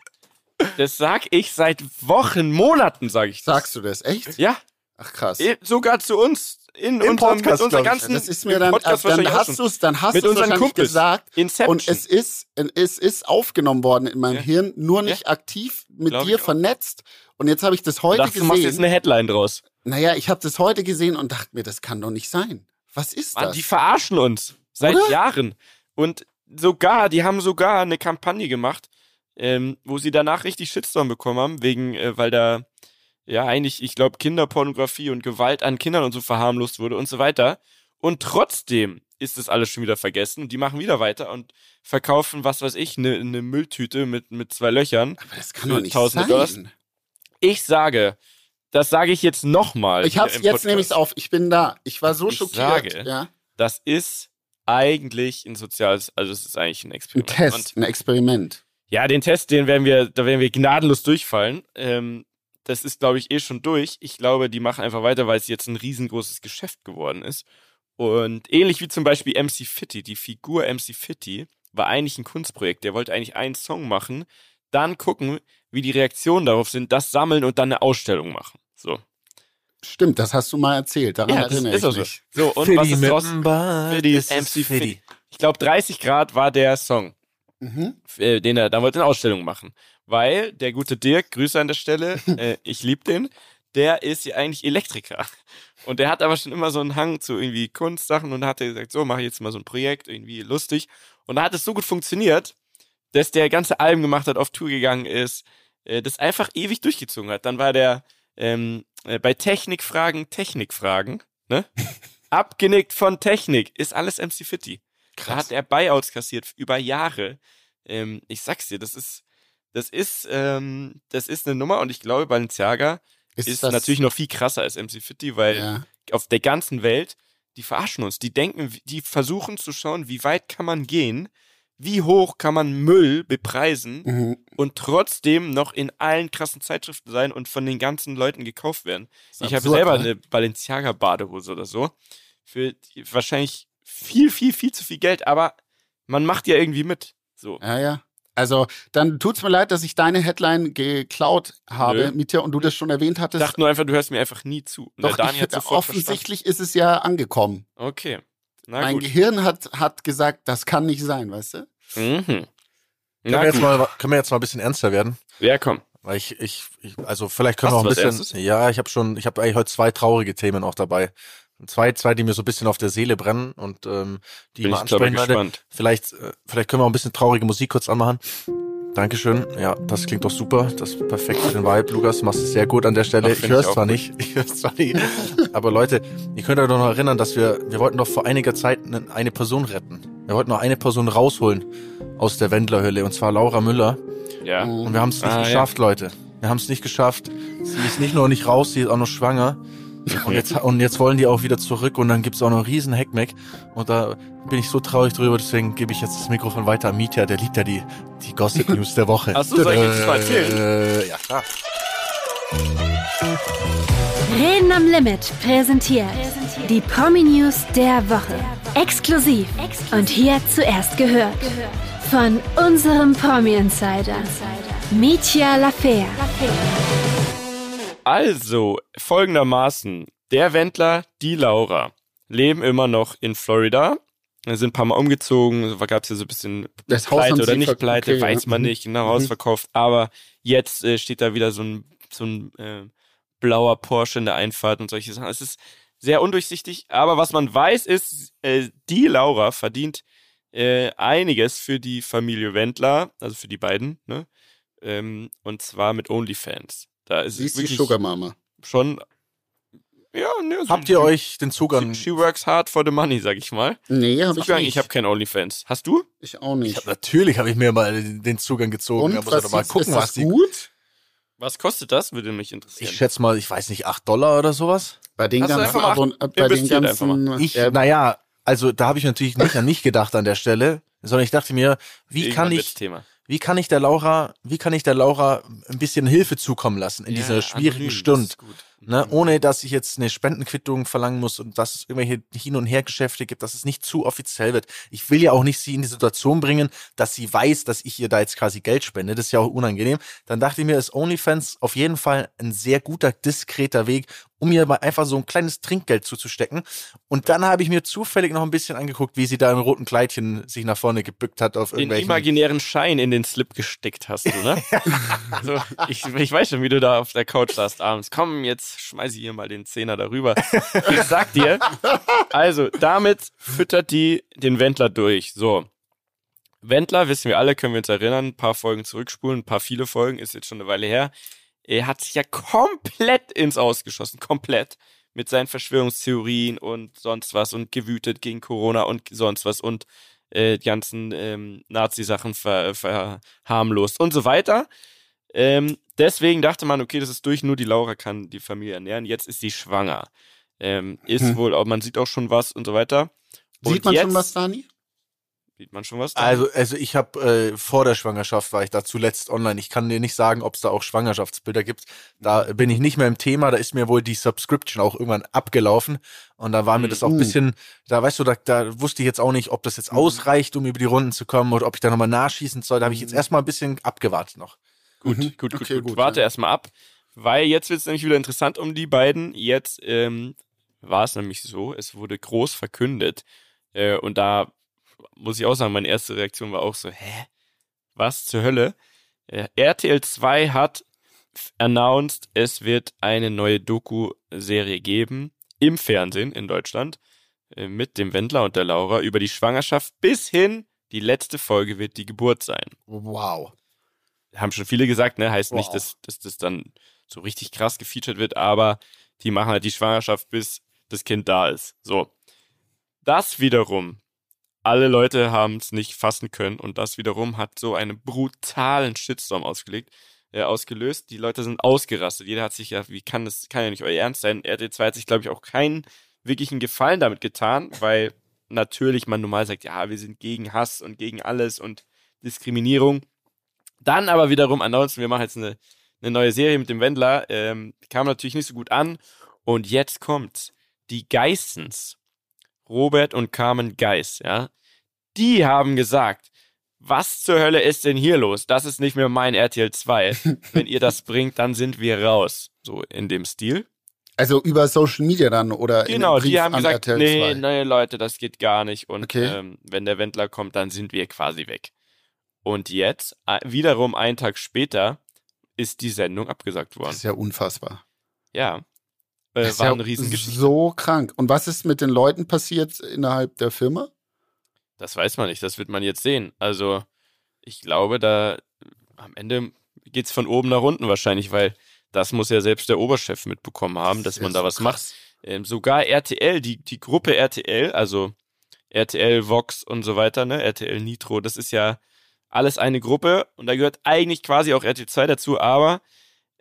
Das sag ich seit Wochen, Monaten, sag ich das. Sagst du das echt? Ja, Ach krass. sogar zu uns in Im unserem, Podcast, mit ganzen Das ist mir dann, Podcast also dann hast du es, dann hast Mit du es unseren wahrscheinlich Kumpels. gesagt. Inception. Und es ist, es ist aufgenommen worden in meinem Ja. Hirn, nur nicht aktiv mit Glaub dir vernetzt. Und jetzt habe ich das heute dachte, du machst jetzt gesehen. eine Headline draus. Naja, ich habe das heute gesehen und dachte mir, das kann doch nicht sein. Was ist Mann, das? die verarschen uns seit Oder? Jahren. Und sogar, die haben sogar eine Kampagne gemacht, ähm, wo sie danach richtig Shitstorm bekommen haben, wegen, äh, weil da ja eigentlich, ich glaube, Kinderpornografie und Gewalt an Kindern und so verharmlost wurde und so weiter. Und trotzdem ist das alles schon wieder vergessen und die machen wieder weiter und verkaufen, was weiß ich, eine ne Mülltüte mit, mit zwei Löchern. Aber das kann doch nicht tausende sein. Dollars. Ich sage, das sage ich jetzt nochmal. Ich hab's, jetzt nehme ich's auf. Ich bin da. Ich war so Ich schockiert. sage, ja. Das ist eigentlich ein soziales, also es ist eigentlich ein Ein Experiment. Test, Und ein Experiment. ja, den Test, den werden wir, da werden wir gnadenlos durchfallen. Ähm, das ist, glaube ich, eh schon durch. Ich glaube, die machen einfach weiter, weil es jetzt ein riesengroßes Geschäft geworden ist. Und ähnlich wie zum Beispiel MC Fitty, die Figur MC Fitty war eigentlich ein Kunstprojekt. Der wollte eigentlich einen Song machen, dann gucken, wie die Reaktionen darauf sind, das sammeln und dann eine Ausstellung machen. So. Stimmt, das hast du mal erzählt. Daran Ja, das erinnere ist ich auch so. mich. So, und was ist draus? Fiddy, ist MC Fiddy. Ich glaube, 30 Grad war der Song. Mhm. äh, den er, da wollte er eine Ausstellung machen. Weil der gute Dirk, Grüße an der Stelle, äh, ich lieb den, der ist ja eigentlich Elektriker. Und der hat aber schon immer so einen Hang zu irgendwie Kunstsachen und hat gesagt, so, mache ich jetzt mal so ein Projekt, irgendwie lustig. Und da hat es so gut funktioniert, dass der ganze Alben gemacht hat, auf Tour gegangen ist, äh, das einfach ewig durchgezogen hat. Dann war der ähm, äh, bei Technikfragen, Technikfragen, ne? Abgenickt von Technik, ist alles MC Fitty. Da hat er Buyouts kassiert über Jahre. Ähm, ich sag's dir, das ist, das ist, ähm, das ist eine Nummer und ich glaube, Balenciaga ist, das, natürlich noch viel krasser als MC Fitty, weil Ja. auf der ganzen Welt, die verarschen uns. Die denken, die versuchen zu schauen, wie weit kann man gehen, wie hoch kann man Müll bepreisen Mhm. und trotzdem noch in allen krassen Zeitschriften sein und von den ganzen Leuten gekauft werden. Ist Ich habe selber ne? eine Balenciaga Badehose oder so. Für wahrscheinlich viel, viel, viel zu viel Geld, aber man macht ja irgendwie mit. So. Ja, ja. Also, dann tut's mir leid, dass ich deine Headline geklaut habe, Nö. Mietja, und du das schon erwähnt Ich hattest. dachte nur einfach, du hörst mir einfach nie zu. Doch, ich, offensichtlich ist es ja angekommen. verstanden. Okay. Na mein gut. Gehirn hat, hat gesagt, das kann nicht sein, weißt du? Mhm. Können wir, jetzt mal, können wir jetzt mal ein bisschen ernster werden? Ja, komm. Weil ich, ich, ich also vielleicht können Hast wir auch ein bisschen. Ernstes? Ja, ich habe schon, ich habe eigentlich heute zwei traurige Themen auch dabei. Zwei, zwei, die mir so ein bisschen auf der Seele brennen und ähm, die Bin mal ansprechen werde. Vielleicht, äh, vielleicht können wir auch ein bisschen traurige Musik kurz anmachen. Dankeschön. Ja, das klingt doch super. Das ist perfekt für den Vibe, Lukas. Machst es sehr gut an der Stelle. Ach, ich höre es zwar gut. nicht. Ich höre es zwar nicht. Aber Leute, ihr könnt euch doch noch erinnern, dass wir, wir wollten doch vor einiger Zeit eine, Person retten. Wir wollten noch eine Person rausholen aus der Wendlerhölle und zwar Laura Müller. Ja. Und wir haben es nicht Ah, ja. geschafft, Leute. Wir haben es nicht geschafft. Sie ist nicht nur nicht raus, sie ist auch noch schwanger. Und jetzt, und jetzt wollen die auch wieder zurück und dann gibt's auch noch einen riesen Heckmeck. Und da bin ich so traurig drüber, deswegen gebe ich jetzt das Mikrofon weiter an Mietja, der liebt ja die, die Gossip News der Woche. Ach so, soll ich jetzt mal erzählen? Äh, ja, klar. Reden am Limit präsentiert die Promi News der Woche. Exklusiv und hier zuerst gehört von unserem Promi Insider Mitya Lafea. Also, folgendermaßen. Der Wendler, die Laura, leben immer noch in Florida. Sind ein paar Mal umgezogen, da gab es ja so ein bisschen Das Pleite oder nicht Pleite, okay, weiß ja. man Mhm. nicht, genau, ausverkauft. Aber jetzt äh, steht da wieder so ein, so ein äh, blauer Porsche in der Einfahrt und solche Sachen. Es ist sehr undurchsichtig. Aber was man weiß, ist, äh, die Laura verdient äh, einiges für die Familie Wendler, also für die beiden, ne? Ähm, und zwar mit OnlyFans. Da ist Sie ist die Sugar Mama. schon. Ja, ne, so- Habt ihr euch den Zugang? She, she works hard for the money, sag ich mal. Nee, hab ich nicht. ich habe kein OnlyFans. Hast du? ich auch nicht. Ich hab, natürlich habe ich mir mal den Zugang gezogen. Und muss was mal ist, gucken, ist was das die. gut? Was kostet das? Würde mich interessieren. Ich schätze mal, ich weiß nicht, 8 Dollar oder sowas. Bei den Hast du ganzen einfach mal Abon äh, bei den ganzen Ich, äh, naja, also da habe ich natürlich nicht an mich gedacht an der Stelle, sondern ich dachte mir, wie Irgendwann kann ich, Thema. Wie kann ich der Laura, wie kann ich der Laura ein bisschen Hilfe zukommen lassen in dieser Ja, schwierigen anonym, Stunde? Ne, ohne dass ich jetzt eine Spendenquittung verlangen muss und dass es irgendwelche Hin- und Hergeschäfte gibt, dass es nicht zu offiziell wird. Ich will ja auch nicht sie in die Situation bringen, dass sie weiß, dass ich ihr da jetzt quasi Geld spende. Das ist ja auch unangenehm. Dann dachte ich mir, ist OnlyFans auf jeden Fall ein sehr guter, diskreter Weg, um ihr mal einfach so ein kleines Trinkgeld zuzustecken. Und dann habe ich mir zufällig noch ein bisschen angeguckt, wie sie da im roten Kleidchen sich nach vorne gebückt hat auf Den irgendwelchen. imaginären Schein in den Slip gesteckt hast du, ne? so, ich, ich weiß schon, wie du da auf der Couch saßt abends. Komm, jetzt schmeiß ich hier mal den Zehner darüber. Ich sag dir, also damit füttert die den Wendler durch. So. Wendler, wissen wir alle, können wir uns erinnern, ein paar Folgen zurückspulen, ein paar viele Folgen, ist jetzt schon eine Weile her. Er hat sich ja komplett ins Ausgeschossen, komplett. Mit seinen Verschwörungstheorien und sonst was und gewütet gegen Corona und sonst was und äh, die ganzen ähm, Nazi-Sachen ver, verharmlost und so weiter. Ähm, deswegen dachte man, okay, das ist durch, nur die Laura kann die Familie ernähren. Jetzt ist sie schwanger. Ähm, ist Hm. wohl, auch man sieht auch schon was und so weiter. sieht und man jetzt, schon was, Dani? Sieht man schon was? da? Also, also ich habe äh, vor der Schwangerschaft war ich da zuletzt online. Ich kann dir nicht sagen, ob es da auch Schwangerschaftsbilder gibt. Da bin ich nicht mehr im Thema. Da ist mir wohl die Subscription auch irgendwann abgelaufen und da war mir das auch ein Mhm. bisschen. Da weißt du, da, da wusste ich jetzt auch nicht, ob das jetzt ausreicht, um über die Runden zu kommen oder ob ich da nochmal nachschießen soll. Da habe ich jetzt erstmal ein bisschen abgewartet noch. Gut, Mhm. gut, gut, Okay, gut. gut, Warte ja. erstmal ab, weil jetzt wird es nämlich wieder interessant um die beiden. Jetzt ähm, war es nämlich so, es wurde groß verkündet äh, und da muss ich auch sagen, meine erste Reaktion war auch so, hä? Was zur Hölle? Äh, RTL 2 hat announced, es wird eine neue Doku-Serie geben im Fernsehen in Deutschland äh, mit dem Wendler und der Laura über die Schwangerschaft bis hin, die letzte Folge wird die Geburt sein Wow. Haben schon viele gesagt, ne? Heißt nicht, Wow. dass, dass das dann so richtig krass gefeatured wird, aber die machen halt die Schwangerschaft, bis das Kind da ist. So. Das wiederum, alle Leute haben es nicht fassen können und das wiederum hat so einen brutalen Shitstorm ausgelegt, äh, ausgelöst. Die Leute sind ausgerastet. Jeder hat sich ja, wie kann das, kann ja nicht euer Ernst sein. RTL 2 hat sich, glaube ich, auch keinen wirklichen Gefallen damit getan, weil natürlich man normal sagt, ja, wir sind gegen Hass und gegen alles und Diskriminierung. Dann aber wiederum announcen, wir machen jetzt eine, eine neue Serie mit dem Wendler. Ähm, kam natürlich nicht so gut an. Und jetzt kommt die Geissens. Robert und Carmen Geiss, ja. Die haben gesagt, was zur Hölle ist denn hier los? Das ist nicht mehr mein RTL 2. Wenn ihr das bringt, dann sind wir raus. So in dem Stil. Also über Social Media dann oder in Genau, einem Brief die haben an gesagt, RTL nee, 2? nee, Leute, das geht gar nicht. Und Okay. ähm, wenn der Wendler kommt, dann sind wir quasi weg. Und jetzt, wiederum einen Tag später, ist die Sendung abgesagt Das worden. ist ja unfassbar. Ja. Äh, Das ist war ja eine Riesengeschichte. so krank. Und was ist mit den Leuten passiert innerhalb der Firma? Das weiß man nicht, das wird man jetzt sehen. Also, ich glaube, da am Ende geht's von oben nach unten wahrscheinlich, weil das muss ja selbst der Oberchef mitbekommen haben, dass man da so was krass. macht. Ähm, sogar RTL, die, die Gruppe RTL, also RTL, Vox und so weiter, ne, RTL Nitro, das ist ja alles eine Gruppe und da gehört eigentlich quasi auch RTL 2 dazu, aber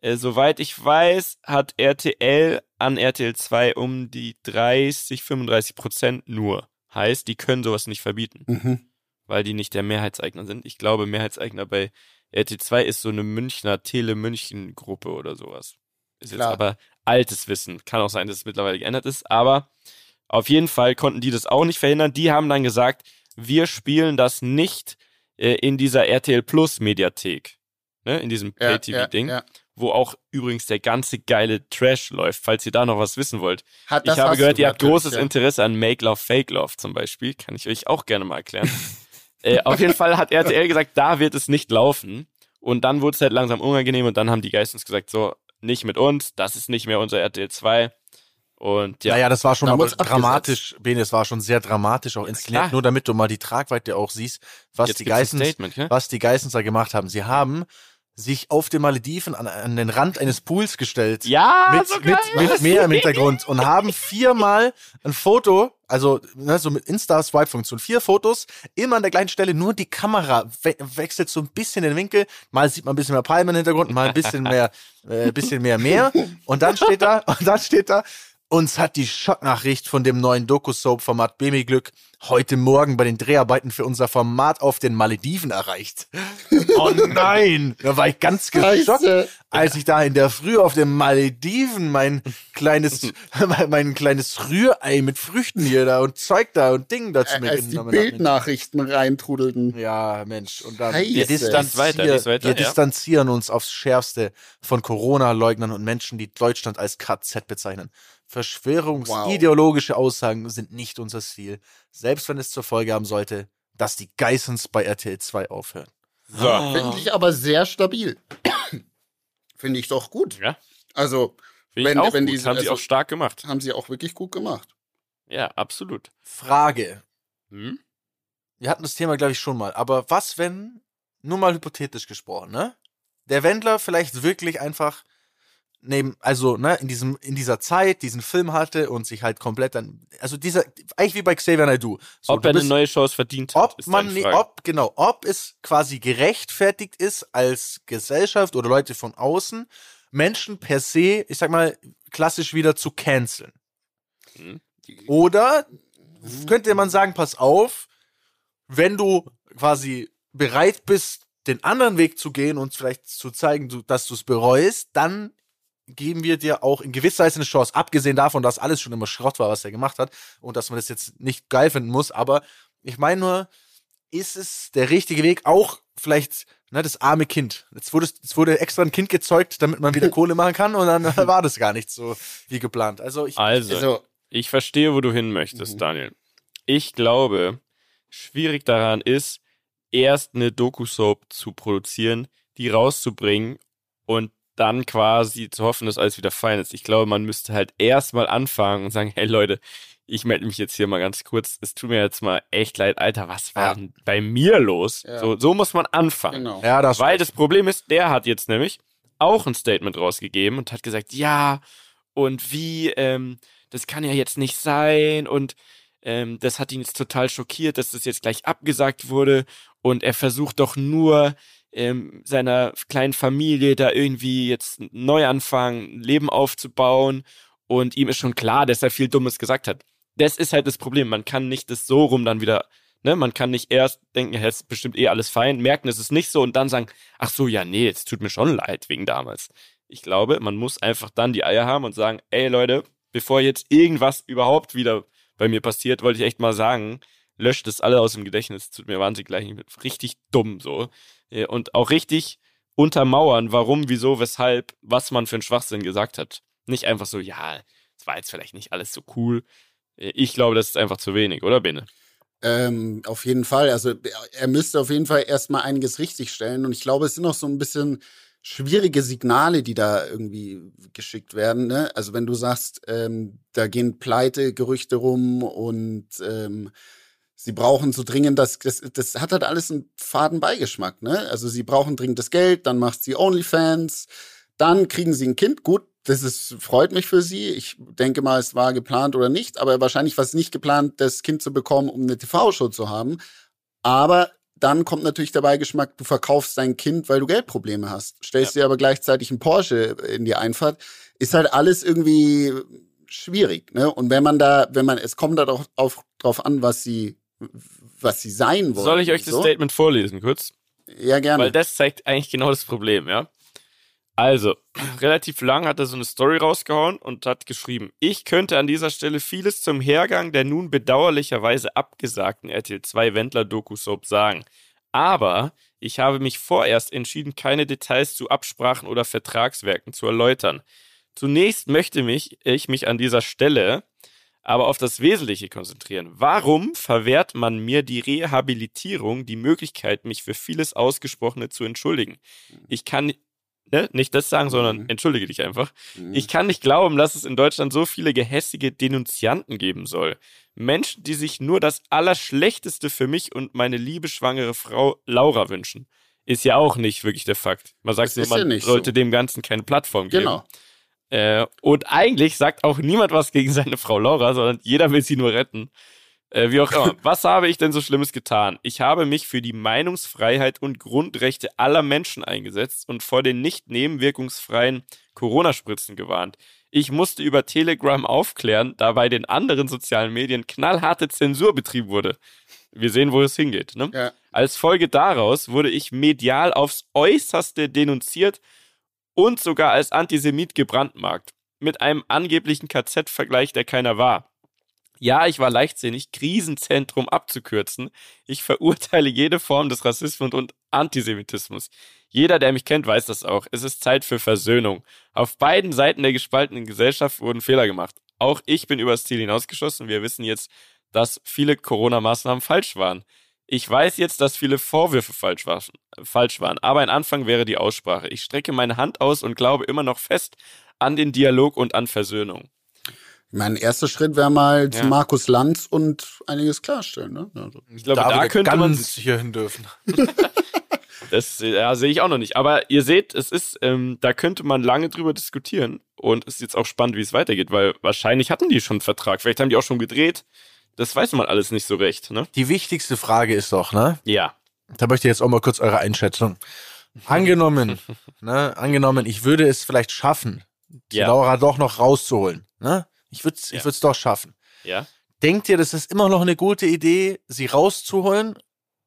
äh, soweit ich weiß, hat RTL an RTL 2 um die 30, 35 Prozent nur. Heißt, die können sowas nicht verbieten Mhm. weil die nicht der Mehrheitseigner sind. Ich glaube, Mehrheitseigner bei RT2 ist so eine Münchner Tele-München-Gruppe oder sowas. Ist jetzt Klar. aber altes Wissen. Kann auch sein, dass es mittlerweile geändert ist, aber auf jeden Fall konnten die das auch nicht verhindern. Die haben dann gesagt, wir spielen das nicht äh, in dieser RTL Plus Mediathek. Ne, in diesem Ja, Pay-TV-Ding, ja, ja. wo auch übrigens der ganze geile Trash läuft, falls ihr da noch was wissen wollt. Hat, Ich habe gehört, ihr habt großes. Interesse an Make Love, Fake Love zum Beispiel. Kann ich euch auch gerne mal erklären. äh, auf jeden Fall hat RTL gesagt, da wird es nicht laufen. Und dann wurde es halt langsam unangenehm und dann haben die Geistens gesagt, so, nicht mit uns, das ist nicht mehr unser RTL 2. Und ja. Naja, das war schon aber dramatisch, Bene, es war schon sehr dramatisch auch inszeniert, klar. nur damit du mal die Tragweite auch siehst, was Jetzt die Geissens, was die Geissens da gemacht haben. Sie haben sich auf den Malediven an, an den Rand eines Pools gestellt. Ja, mit, so geil. mit, mit Meer im Hintergrund und haben viermal ein Foto, also ne, so mit Insta-Swipe-Funktion, vier Fotos, immer an der gleichen Stelle, nur die Kamera we wechselt so ein bisschen den Winkel, mal sieht man ein bisschen mehr Palmen im Hintergrund, mal ein bisschen mehr, äh, bisschen mehr Meer und dann steht da, und dann steht da, uns hat die Schocknachricht von dem neuen Doku-Soap-Format Bemi Glück heute Morgen bei den Dreharbeiten für unser Format auf den Malediven erreicht. Oh nein! Da war ich ganz geschockt, als ich da in der Früh auf den Malediven mein kleines, mein, kleines Rührei mit Früchten hier da und Zeug da und Ding dazu Als die mitgenommen habe. Bildnachrichten reintrudelten. Ja, Mensch. Und dann Scheiße. wir, Lies distanzieren, weiter, weiter, wir ja. distanzieren uns aufs Schärfste von Corona-Leugnern und Menschen, die Deutschland als KZ bezeichnen. Verschwörungsideologische Aussagen sind nicht unser Ziel, selbst wenn es zur Folge haben sollte, dass die Geissens bei RTL 2 aufhören. So. Finde ich aber sehr stabil. Finde ich doch gut. Ja. Also, Finde ich Wenn- auch wenn gut. diese- haben sie also- auch stark gemacht. haben sie auch wirklich gut gemacht. Ja, absolut. Frage. Hm? Wir hatten das Thema, glaube ich, schon mal. Aber was, wenn, nur mal hypothetisch gesprochen, ne? Der Wendler vielleicht wirklich einfach neben, also, ne, in diesem, in dieser Zeit diesen Film hatte und sich halt komplett dann, also dieser, eigentlich wie bei Xavier Naidoo. So, Ob er eine bist- neue Chance verdient hat, ob man, Frage. ob, genau, ob es quasi gerechtfertigt ist als Gesellschaft oder Leute von außen, Menschen per se, ich sag mal, klassisch wieder zu canceln. Hm. Oder könnte man sagen, pass auf, wenn du quasi bereit bist, den anderen Weg zu gehen und vielleicht zu zeigen, dass du es bereust, dann geben wir dir auch in gewisser Weise eine Chance. Abgesehen davon, dass alles schon immer Schrott war, was er gemacht hat und dass man das jetzt nicht geil finden muss. Aber ich meine nur, ist es der richtige Weg? Auch vielleicht ne, das arme Kind. Jetzt wurde, jetzt wurde extra ein Kind gezeugt, damit man wieder Kohle machen kann und dann war das gar nicht so wie geplant. Also ich, Also, Also, ich verstehe, wo du hin möchtest, Mhm. Daniel. Ich glaube, schwierig daran ist, erst eine Doku-Soap zu produzieren, die rauszubringen und dann quasi zu hoffen, dass alles wieder fein ist. Ich glaube, man müsste halt erstmal anfangen und sagen, hey Leute, ich melde mich jetzt hier mal ganz kurz. Es tut mir jetzt mal echt leid, Alter, was war Ja. denn bei mir los? Ja. So, so muss man anfangen. genau. ja, das Weil das Problem ist, der hat jetzt nämlich auch ein Statement rausgegeben und hat gesagt, ja, und wie, ähm, das kann ja jetzt nicht sein und ähm, das hat ihn jetzt total schockiert, dass das jetzt gleich abgesagt wurde und er versucht doch nur ähm, seiner kleinen Familie da irgendwie jetzt einen Neuanfang, ein Leben aufzubauen und ihm ist schon klar, dass er viel Dummes gesagt hat. Das ist halt das Problem, man kann nicht das so rum dann wieder, ne, man kann nicht erst denken, ja, ist bestimmt eh alles fein, merken, es ist nicht so und dann sagen, ach so, ja, nee, es tut mir schon leid wegen damals. Ich glaube, man muss einfach dann die Eier haben und sagen, ey Leute, bevor jetzt irgendwas überhaupt wieder bei mir passiert, wollte ich echt mal sagen, löscht es alle aus dem Gedächtnis. Tut mir wahnsinnig gleich richtig dumm so. Äh, Und auch richtig untermauern, warum, wieso, weshalb, was man für einen Schwachsinn gesagt hat. Nicht einfach so, ja, es war jetzt vielleicht nicht alles so cool. Äh, Ich glaube, das ist einfach zu wenig, oder Bene? Ähm, auf jeden Fall. Also er müsste auf jeden Fall erstmal einiges richtigstellen. Und ich glaube, es sind noch so ein bisschen schwierige Signale, die da irgendwie geschickt werden. Ne? Also wenn du sagst, ähm, da gehen Pleite-Gerüchte rum und ähm, sie brauchen so dringend das, das, das hat halt alles einen faden Beigeschmack. Ne? Also sie brauchen dringend das Geld, dann macht sie OnlyFans, dann kriegen sie ein Kind. Gut, das ist, freut mich für sie. Ich denke mal, es war geplant oder nicht, aber wahrscheinlich war es nicht geplant, das Kind zu bekommen, um eine TV-Show zu haben. Aber dann kommt natürlich der Beigeschmack, du verkaufst dein Kind, weil du Geldprobleme hast. Stellst dir aber gleichzeitig einen Porsche in die Einfahrt. Ist halt alles irgendwie schwierig. Ne? Und wenn man da, wenn man, es kommt da doch auf, drauf an, was sie, was sie sein wollen. Soll ich euch das so? Statement vorlesen, kurz? Ja, gerne. Weil das zeigt eigentlich genau das Problem, ja. Also, relativ lang hat er so eine Story rausgehauen und hat geschrieben, ich könnte an dieser Stelle vieles zum Hergang der nun bedauerlicherweise abgesagten RTL 2 Wendler Doku-Soap sagen. Aber ich habe mich vorerst entschieden, keine Details zu Absprachen oder Vertragswerken zu erläutern. Zunächst möchte mich, ich mich an dieser Stelle aber auf das Wesentliche konzentrieren. Warum verwehrt man mir die Rehabilitierung, die Möglichkeit, mich für vieles Ausgesprochene zu entschuldigen? Ich kann ne, nicht das sagen, sondern Mhm. entschuldige dich einfach. Ich kann nicht glauben, dass es in Deutschland so viele gehässige Denunzianten geben soll. Menschen, die sich nur das Allerschlechteste für mich und meine liebe schwangere Frau Laura wünschen. Ist ja auch nicht wirklich der Fakt. Man sagt nur, man ja nicht sollte so. dem Ganzen keine Plattform geben. Genau. Äh, und eigentlich sagt auch niemand was gegen seine Frau Laura, sondern jeder will sie nur retten. Äh, wie auch immer. Was habe ich denn so Schlimmes getan? Ich habe mich für die Meinungsfreiheit und Grundrechte aller Menschen eingesetzt und vor den nicht nebenwirkungsfreien Corona-Spritzen gewarnt. Ich musste über Telegram aufklären, da bei den anderen sozialen Medien knallharte Zensur betrieben wurde. Wir sehen, wo es hingeht. Ne? Ja. Als Folge daraus wurde ich medial aufs Äußerste denunziert und sogar als Antisemit gebrandmarkt. Mit einem angeblichen KZ-Vergleich, der keiner war. Ja, ich war leichtsinnig, Krisenzentrum abzukürzen. Ich verurteile jede Form des Rassismus und Antisemitismus. Jeder, der mich kennt, weiß das auch. Es ist Zeit für Versöhnung. Auf beiden Seiten der gespaltenen Gesellschaft wurden Fehler gemacht. Auch ich bin übers Ziel hinausgeschossen. Wir wissen jetzt, dass viele Corona-Maßnahmen falsch waren. Ich weiß jetzt, dass viele Vorwürfe falsch, war, falsch waren, aber ein Anfang wäre die Aussprache. Ich strecke meine Hand aus und glaube immer noch fest an den Dialog und an Versöhnung. Mein erster Schritt wäre mal Ja. zu Markus Lanz und einiges klarstellen. Ne? Also. Ich glaube, da, da, könnte man ganz sicher hin dürfen. Das ja, sehe ich auch noch nicht. Aber ihr seht, es ist, ähm, da könnte man lange drüber diskutieren. Und es ist jetzt auch spannend, wie es weitergeht, weil wahrscheinlich hatten die schon einen Vertrag. Vielleicht haben die auch schon gedreht. Das weiß man alles nicht so recht, ne? Die wichtigste Frage ist doch, ne? Ja. Da möchte ich jetzt auch mal kurz eure Einschätzung. Angenommen, ne, angenommen, ich würde es vielleicht schaffen, die Ja. Laura doch noch rauszuholen, ne? Ich würde es Ja. ich würd's doch schaffen. Ja. Denkt ihr, das ist immer noch eine gute Idee, sie rauszuholen?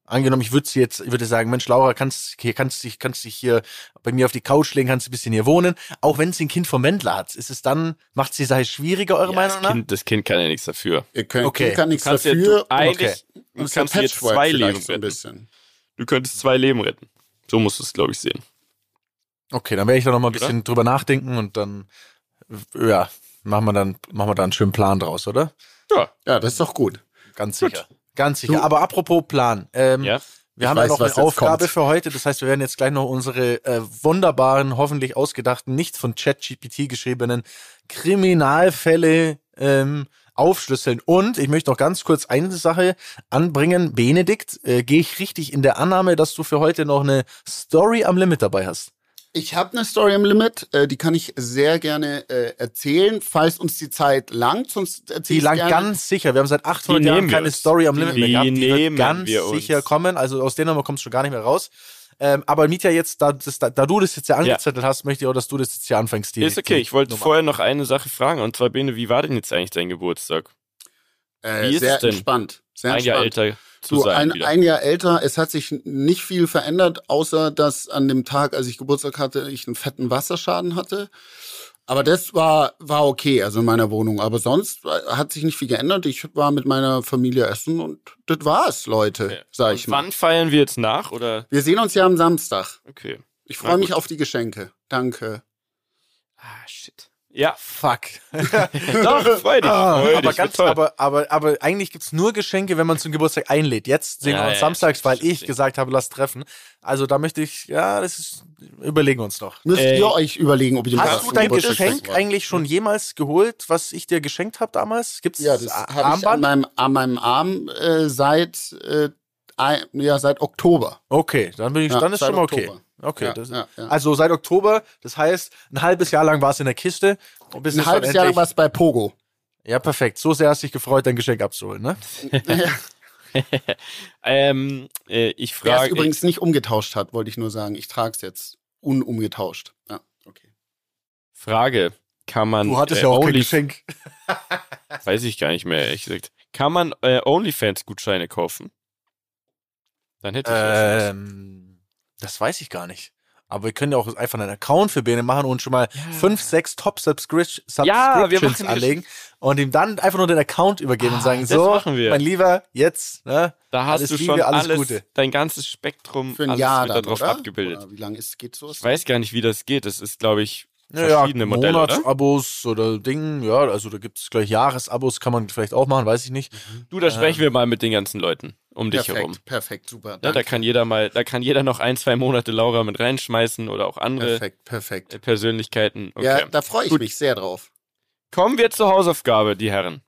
Angenommen, ich würde sie jetzt, ich würde sagen, Mensch, Laura, kannst hier, kannst dich, kannst dich hier bei mir auf die Couch legen, kannst ein bisschen hier wohnen. Auch wenn sie ein Kind vom Wendler hat, ist es dann, macht sie die Sache schwieriger, eure ja Meinung das, nach? kind, das Kind kann ja nichts dafür. Ihr könnt, Okay. okay. kann nichts kannst ja, dafür. du, eigentlich okay. du kannst jetzt zwei Leben so ein retten. bisschen. Du könntest zwei Leben retten. So musst du es, glaube ich, sehen. Okay, dann werde ich da noch mal ein Oder? bisschen drüber nachdenken und dann, ja, machen wir dann, machen wir da einen schönen Plan draus, oder? Ja. Ja, das ist doch gut. Ganz Gut. Ganz sicher. Du- Aber apropos Plan. Ähm, Ja. Wir Ich haben weiß, ja noch eine Aufgabe kommt. für heute. Das heißt, wir werden jetzt gleich noch unsere äh, wunderbaren, hoffentlich ausgedachten, nicht von ChatGPT geschriebenen Kriminalfälle ähm, aufschlüsseln. Und ich möchte noch ganz kurz eine Sache anbringen. Benedikt, äh, gehe ich richtig in der Annahme, dass du für heute noch eine Story am Limit dabei hast? Ich habe eine Story im Limit, äh, die kann ich sehr gerne äh, erzählen, falls uns die Zeit langt. Sonst erzähle Die ich lang gerne. ganz sicher. Wir haben seit 800 Die Jahren keine uns. Story am Die Limit mehr gehabt. Die wird ganz wir sicher kommen. Also aus der Nummer kommst du schon gar nicht mehr raus. Ähm, aber Mietja, jetzt, da, das, da, da du das jetzt ja angezettelt hast, möchte ich auch, dass du das jetzt hier anfängst. Die, Ist okay. die Ich wollte Nummer. vorher noch eine Sache fragen. Und zwar, Bene, wie war denn jetzt eigentlich dein Geburtstag? Äh, Wie ist sehr es denn? entspannt. Sehr Ein Jahr entspannt. älter zu Du, sein ein, wieder. ein Jahr älter, es hat sich nicht viel verändert, außer dass an dem Tag, als ich Geburtstag hatte, ich einen fetten Wasserschaden hatte. Aber das war, war okay, also in meiner Wohnung. Aber sonst hat sich nicht viel geändert. Ich war mit meiner Familie essen und das war's, Leute, Okay. sag Und ich mal. Wann feiern wir jetzt nach? Oder? Wir sehen uns ja am Samstag. Okay. Ich freue mich auf die Geschenke. Danke. Ah, shit. Ja, Fuck. doch, freu dich. Ah, freu dich, aber, wird ganz, aber, aber, aber eigentlich gibt's nur Geschenke, wenn man zum Geburtstag einlädt. Jetzt sehen Ja, wir uns ja, samstags, weil ich gesagt habe, lass treffen. Also da möchte ich, ja, das ist, überlegen wir uns noch. Müsst Ey. ihr euch überlegen, ob ihr Hast du dein Geburtstag Geschenk eigentlich schon jemals geholt, was ich dir geschenkt habe damals? Gibt's Ja, das habe ich an Armband? meinem, an meinem Arm äh, seit, äh, ein, ja, seit Oktober. Okay, dann bin ich, Ja, dann ist schon mal okay. Oktober. Okay, Ja, das, ja, ja. also seit Oktober, das heißt, ein halbes Jahr lang war es in der Kiste. Und bis Ein halbes Jahr lang war es bei Pogo. Ja, perfekt. So sehr hast du dich gefreut, dein Geschenk abzuholen, ne? ähm, äh, ich Wer es frage. übrigens nicht umgetauscht hat, wollte ich nur sagen. Ich trage es jetzt unumgetauscht. Ja, okay. Frage. Kann man. Du hattest äh, ja auch kein Only- Geschenk. Weiß ich gar nicht mehr, ehrlich gesagt. Kann man äh, OnlyFans-Gutscheine kaufen? Dann hätte ich. Ähm, das weiß ich gar nicht. Aber wir können ja auch einfach einen Account für Bene machen und schon mal fünf, sechs Top-Subscriptions Ja, anlegen und ihm dann einfach nur den Account übergeben und Ah, sagen, das so, machen wir. mein Lieber, jetzt, ne? Da hast alles du Liebe, schon alles alles, Gute. dein ganzes Spektrum Für ein alles Jahr wird dann, darauf oder? abgebildet. Oder wie lange ist, geht sowas? Ich weiß gar nicht, wie das geht. Das ist, glaube ich, Ja, verschiedene Modelle, oder? Monatsabos oder Ding, ja, also da gibt es gleich Jahresabos, kann man vielleicht auch machen, weiß ich nicht. Du, da sprechen wir mal mit den ganzen Leuten. um dich perfekt, herum. Perfekt, super. Ja, da kann jeder mal, da kann jeder noch ein, zwei Monate Laura mit reinschmeißen oder auch andere perfekt, perfekt. äh, Persönlichkeiten. Okay. Ja, da freue ich Gut. mich sehr drauf. Kommen wir zur Hausaufgabe, die Herren.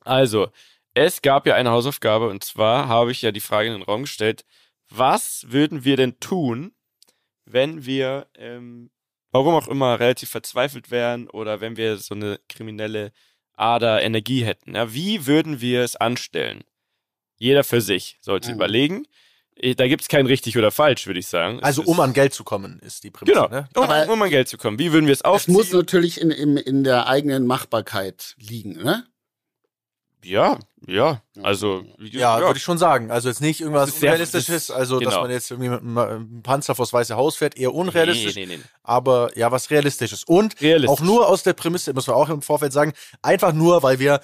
Also, es gab ja eine Hausaufgabe und zwar habe ich ja die Frage in den Raum gestellt, was würden wir denn tun, wenn wir, ähm, warum auch immer, relativ verzweifelt wären oder wenn wir so eine kriminelle Ader Energie hätten? Ja, wie würden wir es anstellen? Jeder für sich sollte Mhm. überlegen. Eh, Da gibt es kein richtig oder falsch, würde ich sagen. Es Also um an Geld zu kommen, ist die Prämisse. Genau, Ne? um, Aber- um an Geld zu kommen. Wie würden wir es Es aufziehen? muss natürlich in, in, in der eigenen Machbarkeit liegen, ne? Ja, ja, also wie Ja, gesagt, würde ich schon sagen. Also jetzt nicht irgendwas Das ist sehr- Unrealistisches, das- also dass genau. man jetzt irgendwie mit einem- einem Panzer vors Weiße Haus fährt, eher unrealistisch, Nee, nee, nee. aber ja, was Realistisches. Und Realistisch. auch nur aus der Prämisse, muss man auch im Vorfeld sagen, einfach nur, weil wir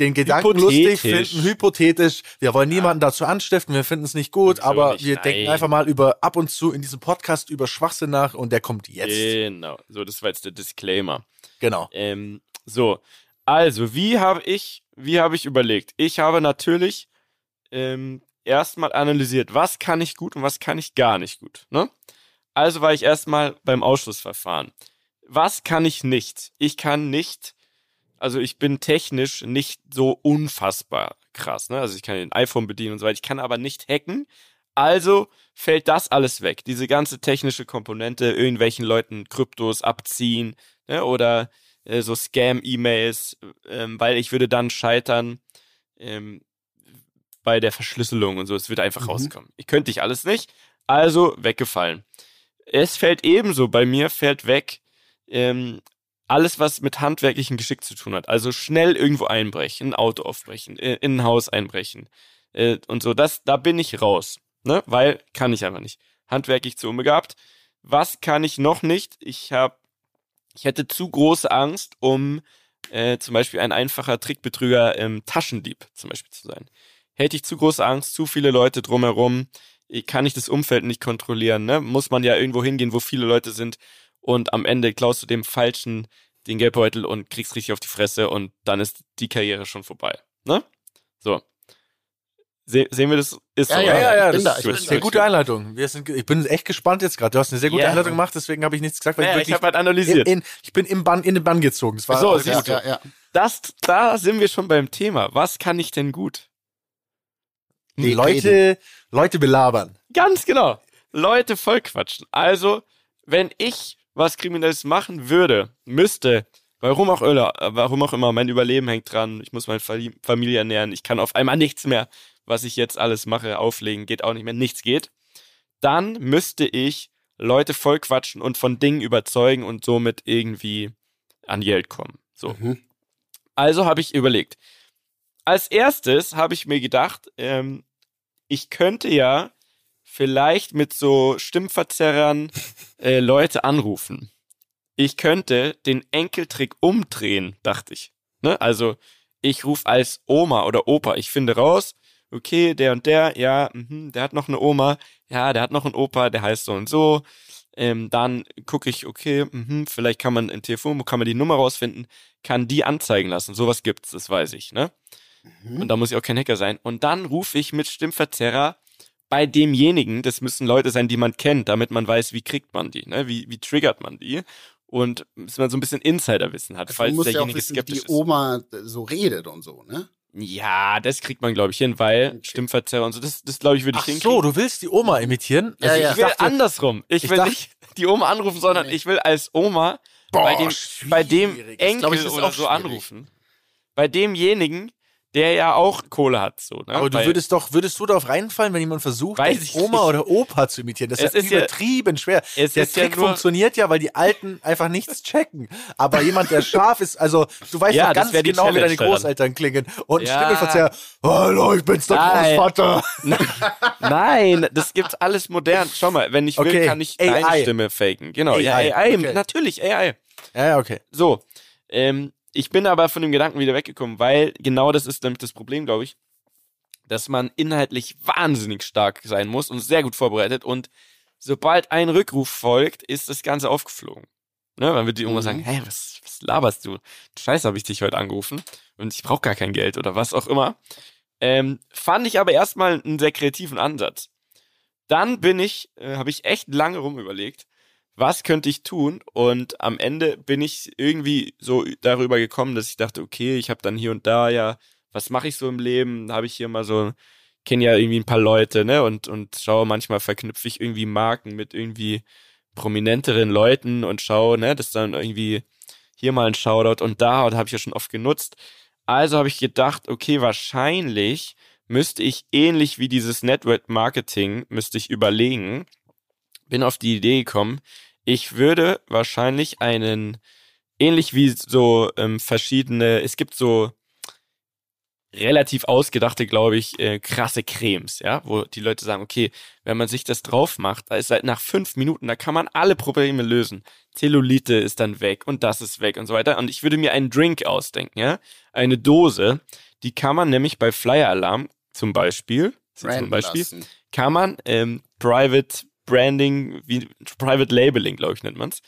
den Gedanken lustig Hypothetisch. finden, hypothetisch. Wir wollen niemanden dazu anstiften, wir finden es nicht gut, Sowieso aber wir nein. denken einfach mal über ab und zu in diesem Podcast über Schwachsinn nach und der kommt jetzt. Genau, so das war jetzt der Disclaimer. Genau. Ähm, so, also wie habe ich, wie habe ich überlegt? Ich habe natürlich ähm, erstmal analysiert, was kann ich gut und was kann ich gar nicht gut. Ne? Also war ich erstmal beim Ausschlussverfahren. Was kann ich nicht? Ich kann nicht, also ich bin technisch nicht so unfassbar krass. Ne? Also ich kann den iPhone bedienen und so weiter. Ich kann aber nicht hacken. Also fällt das alles weg. Diese ganze technische Komponente, irgendwelchen Leuten Kryptos abziehen ne? oder äh, so Scam-E-Mails, ähm, weil ich würde dann scheitern ähm, bei der Verschlüsselung und so. Es wird einfach Mhm. rauskommen. Ich könnte ich alles nicht, also weggefallen. Es fällt ebenso, bei mir fällt weg ähm, alles, was mit handwerklichem Geschick zu tun hat. Also schnell irgendwo einbrechen, ein Auto aufbrechen, äh, in ein Haus einbrechen äh, und so. Das, da bin ich raus, ne? Weil kann ich einfach nicht. Handwerklich zu unbegabt. Was kann ich noch nicht? Ich habe, ich hätte zu große Angst, um äh, zum Beispiel ein einfacher Trickbetrüger im Taschendieb zum Beispiel zu sein. Hätte ich zu große Angst, zu viele Leute drumherum, kann ich das Umfeld nicht kontrollieren, ne? Muss man ja irgendwo hingehen, wo viele Leute sind und am Ende klaust du dem Falschen den Geldbeutel und kriegst richtig auf die Fresse und dann ist die Karriere schon vorbei, ne? So. Se sehen wir das? Ist Ja, so, ja? Ja, ja, das da, ist eine da. sehr gute Einleitung. Wir sind, ich bin echt gespannt jetzt gerade. Du hast eine sehr gute Ja. Einleitung gemacht, deswegen habe ich nichts gesagt, weil Ja, ich ich wirklich habe halt analysiert. in, in, ich bin im Bann, in den Bann gezogen. Das war So, alles siehst gut. du. ja, ja. Das, da sind wir schon beim Thema. Was kann ich denn gut? Die Leute, Leute belabern. Ganz genau. Leute voll quatschen. Also, wenn ich was Kriminelles machen würde, müsste, warum auch, immer, warum auch immer, mein Überleben hängt dran, ich muss meine Familie ernähren, ich kann auf einmal nichts mehr, was ich jetzt alles mache, auflegen, geht auch nicht mehr, nichts geht, dann müsste ich Leute voll quatschen und von Dingen überzeugen und somit irgendwie an Geld kommen. So. Mhm. Also habe ich überlegt. Als erstes habe ich mir gedacht, ähm, ich könnte ja vielleicht mit so Stimmverzerrern äh, Leute anrufen. Ich könnte den Enkeltrick umdrehen, dachte ich. Ne? Also ich rufe als Oma oder Opa. Ich finde raus, okay, der und der, ja, mhm, der hat noch eine Oma, ja, der hat noch einen Opa, der heißt so und so. Ähm, dann gucke ich, okay, mhm, vielleicht kann man im Telefon, kann man die Nummer rausfinden, kann die anzeigen lassen. Sowas gibt's, das weiß ich, ne? Mhm. Und da muss ich auch kein Hacker sein. Und dann rufe ich mit Stimmverzerrer bei demjenigen, das müssen Leute sein, die man kennt, damit man weiß, wie kriegt man die, ne? Wie, wie triggert man die? Und dass man so ein bisschen Insiderwissen hat, Also falls musst ja auch derjenige wissen, wie skeptisch die ist. Oma so redet und so, ne? Ja, das kriegt man, glaube ich, hin, weil Okay. Stimmverzerrer und so, das, das glaube ich, würde ich Ach hinkriegen. so, du willst die Oma imitieren? Ja, ja. ich will dachte- andersrum. Ich ich will dachte- nicht die Oma anrufen, sondern Nee. ich will als Oma bei dem, bei dem Enkel ich, oder auch so schwierig. anrufen. Bei demjenigen, der ja auch Kohle hat, so, ne? Aber du Weil- würdest doch, würdest du darauf reinfallen, wenn jemand versucht, Oma nicht. oder Opa zu imitieren? Das ist, ja ist ja- übertrieben schwer. der ja Trick nur- funktioniert ja, weil die Alten einfach nichts checken. Aber jemand, der scharf ist, also du weißt Ja, doch ganz genau, wie deine Challenge daran. Großeltern klingen. Und ein Ja. Stimmenverzerrer, hallo, ich bin's der Nein. Großvater. Nein, das gibt's alles modern. Schau mal, wenn ich will, Okay, kann ich AI. deine Stimme faken. Genau, ja, AI, AI, okay. natürlich, AI. Ja, ja, okay. So, ähm, ich bin aber von dem Gedanken wieder weggekommen, weil genau das ist nämlich das Problem, glaube ich, dass man inhaltlich wahnsinnig stark sein muss und sehr gut vorbereitet und sobald ein Rückruf folgt, ist das Ganze aufgeflogen. Ne, dann wird die Oma Mhm. sagen, hey, was, was laberst du? Scheiße, habe ich dich heute angerufen und ich brauche gar kein Geld oder was auch immer. Ähm, fand ich aber erstmal einen sehr kreativen Ansatz. Dann bin ich, äh, habe ich echt lange rumüberlegt, was könnte ich tun? Und am Ende bin ich irgendwie so darüber gekommen, dass ich dachte, okay, ich habe dann hier und da ja, was mache ich so im Leben? Habe ich hier mal so, kenne ja irgendwie ein paar Leute, ne? Und, und schaue, manchmal verknüpfe ich irgendwie Marken mit irgendwie prominenteren Leuten und schaue, ne, das dann irgendwie hier mal ein Shoutout und da und habe ich ja schon oft genutzt. Also habe ich gedacht, okay, wahrscheinlich müsste ich ähnlich wie dieses Network Marketing müsste ich überlegen. Bin auf die Idee gekommen, ich würde wahrscheinlich einen ähnlich wie so ähm, verschiedene, es gibt so relativ ausgedachte, glaube ich, äh, krasse Cremes, ja, wo die Leute sagen, okay, wenn man sich das drauf macht, da ist halt nach fünf Minuten, da kann man alle Probleme lösen. Zellulite ist dann weg und das ist weg und so weiter. Und ich würde mir einen Drink ausdenken, ja, eine Dose, die kann man nämlich bei Flyer Alarm zum Beispiel, zum Beispiel, lassen. kann man ähm, Private Branding, wie Private Labeling, glaube ich, nennt man's,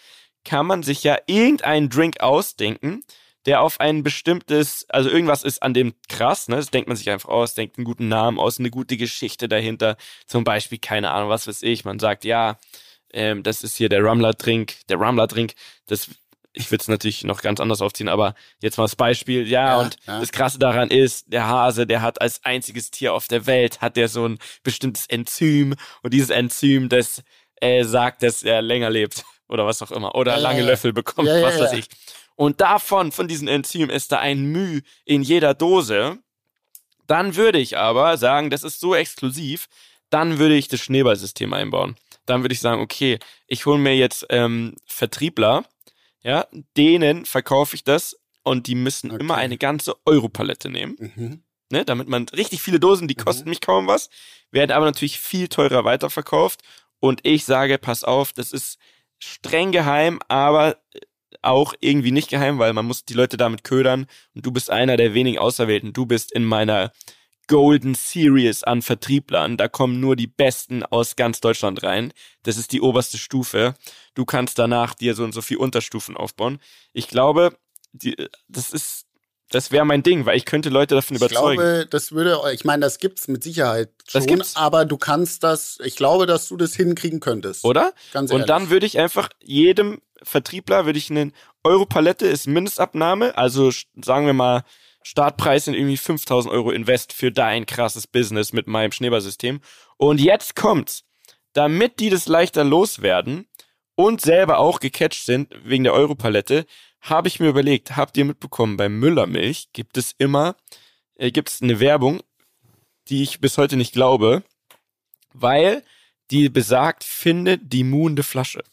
kann man sich ja irgendeinen Drink ausdenken, der auf ein bestimmtes, also irgendwas ist an dem krass, ne? Das denkt man sich einfach aus, denkt einen guten Namen aus, eine gute Geschichte dahinter. Zum Beispiel, keine Ahnung, was weiß ich, man sagt, ja, ähm, das ist hier der Rumler-Drink, der Rumler-Drink, das, ich würde es natürlich noch ganz anders aufziehen, aber jetzt mal das Beispiel, ja, ja und ja. das Krasse daran ist, der Hase, der hat als einziges Tier auf der Welt, hat der so ein bestimmtes Enzym und dieses Enzym, das äh, sagt, dass er länger lebt oder was auch immer, oder ja, lange Löffel bekommt, was weiß ich. Und davon, von diesen Enzymen, ist da ein Müh in jeder Dose, dann würde ich aber sagen, das ist so exklusiv, dann würde ich das Schneeballsystem einbauen. Dann würde ich sagen, okay, ich hole mir jetzt ähm, Vertriebler, ja, denen verkaufe ich das und die müssen okay. immer eine ganze Europalette nehmen. Mhm. Ne, damit man richtig viele Dosen, die mhm. kosten mich kaum was, werden aber natürlich viel teurer weiterverkauft. Und ich sage, pass auf, das ist streng geheim, aber auch irgendwie nicht geheim, weil man muss die Leute damit ködern und du bist einer der wenigen Auserwählten. Du bist in meiner Golden Series an Vertrieblern. Da kommen nur die Besten aus ganz Deutschland rein. Das ist die oberste Stufe. Du kannst danach dir so und so viel Unterstufen aufbauen. Ich glaube, die, das ist das wäre mein Ding, weil ich könnte Leute davon überzeugen. Ich glaube, das würde, ich meine, das gibt's mit Sicherheit schon, aber du kannst das, ich glaube, dass du das hinkriegen könntest. Oder? Ganz ehrlich. Und dann würde ich einfach jedem Vertriebler, würde ich einen Euro-Palette ist Mindestabnahme, also sagen wir mal, Startpreis sind irgendwie 5000 Euro Invest für dein krasses Business mit meinem Schneeballsystem. Und jetzt kommt's. Damit die das leichter loswerden und selber auch gecatcht sind wegen der Europalette, habe ich mir überlegt, habt ihr mitbekommen, bei Müllermilch gibt es immer, äh, gibt es eine Werbung, die ich bis heute nicht glaube, weil die besagt, finde die muhende Flasche.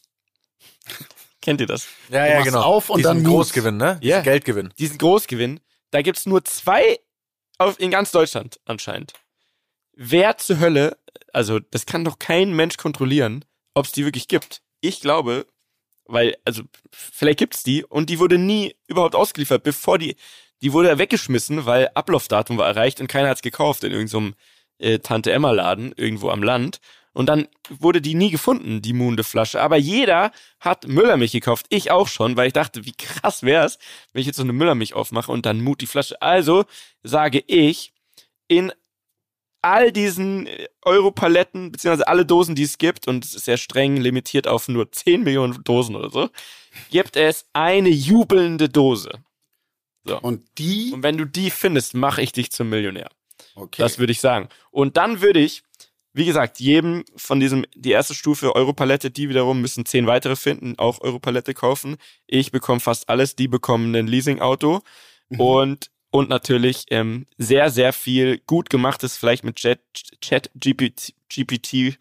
Kennt ihr das? Ja, ja, genau. Auf und Diesen dann Großgewinn, ne? Ja. Diesen Geldgewinn. Diesen Großgewinn. Da gibt's nur zwei auf, in ganz Deutschland anscheinend. Wer zur Hölle, also das kann doch kein Mensch kontrollieren, ob es die wirklich gibt. Ich glaube, weil, also, vielleicht gibt's die und die wurde nie überhaupt ausgeliefert, bevor die, die wurde weggeschmissen, weil Ablaufdatum war erreicht und keiner hat's gekauft in irgendeinem so äh, Tante-Emma-Laden irgendwo am Land. Und dann wurde die nie gefunden, die Munde-Flasche. Aber jeder hat Müllermilch gekauft. Ich auch schon, weil ich dachte, wie krass wär's, wenn ich jetzt so eine Müllermilch aufmache und dann Mut die Flasche. Also sage ich, in all diesen äh, Europaletten, beziehungsweise alle Dosen, die es gibt, und es ist sehr streng limitiert auf nur 10 Millionen Dosen oder so, gibt es eine jubelnde Dose. So. Und die? Und wenn du die findest, mache ich dich zum Millionär. Okay. Das würde ich sagen. Und dann würde ich, wie gesagt, jedem von diesem, die erste Stufe Europalette, die wiederum müssen zehn weitere finden, auch Europalette kaufen. Ich bekomme fast alles, die bekommen ein Leasing-Auto. Mhm. Und und natürlich ähm, sehr, sehr viel gut gemachtes, vielleicht mit Chat, Chat GPT, GPT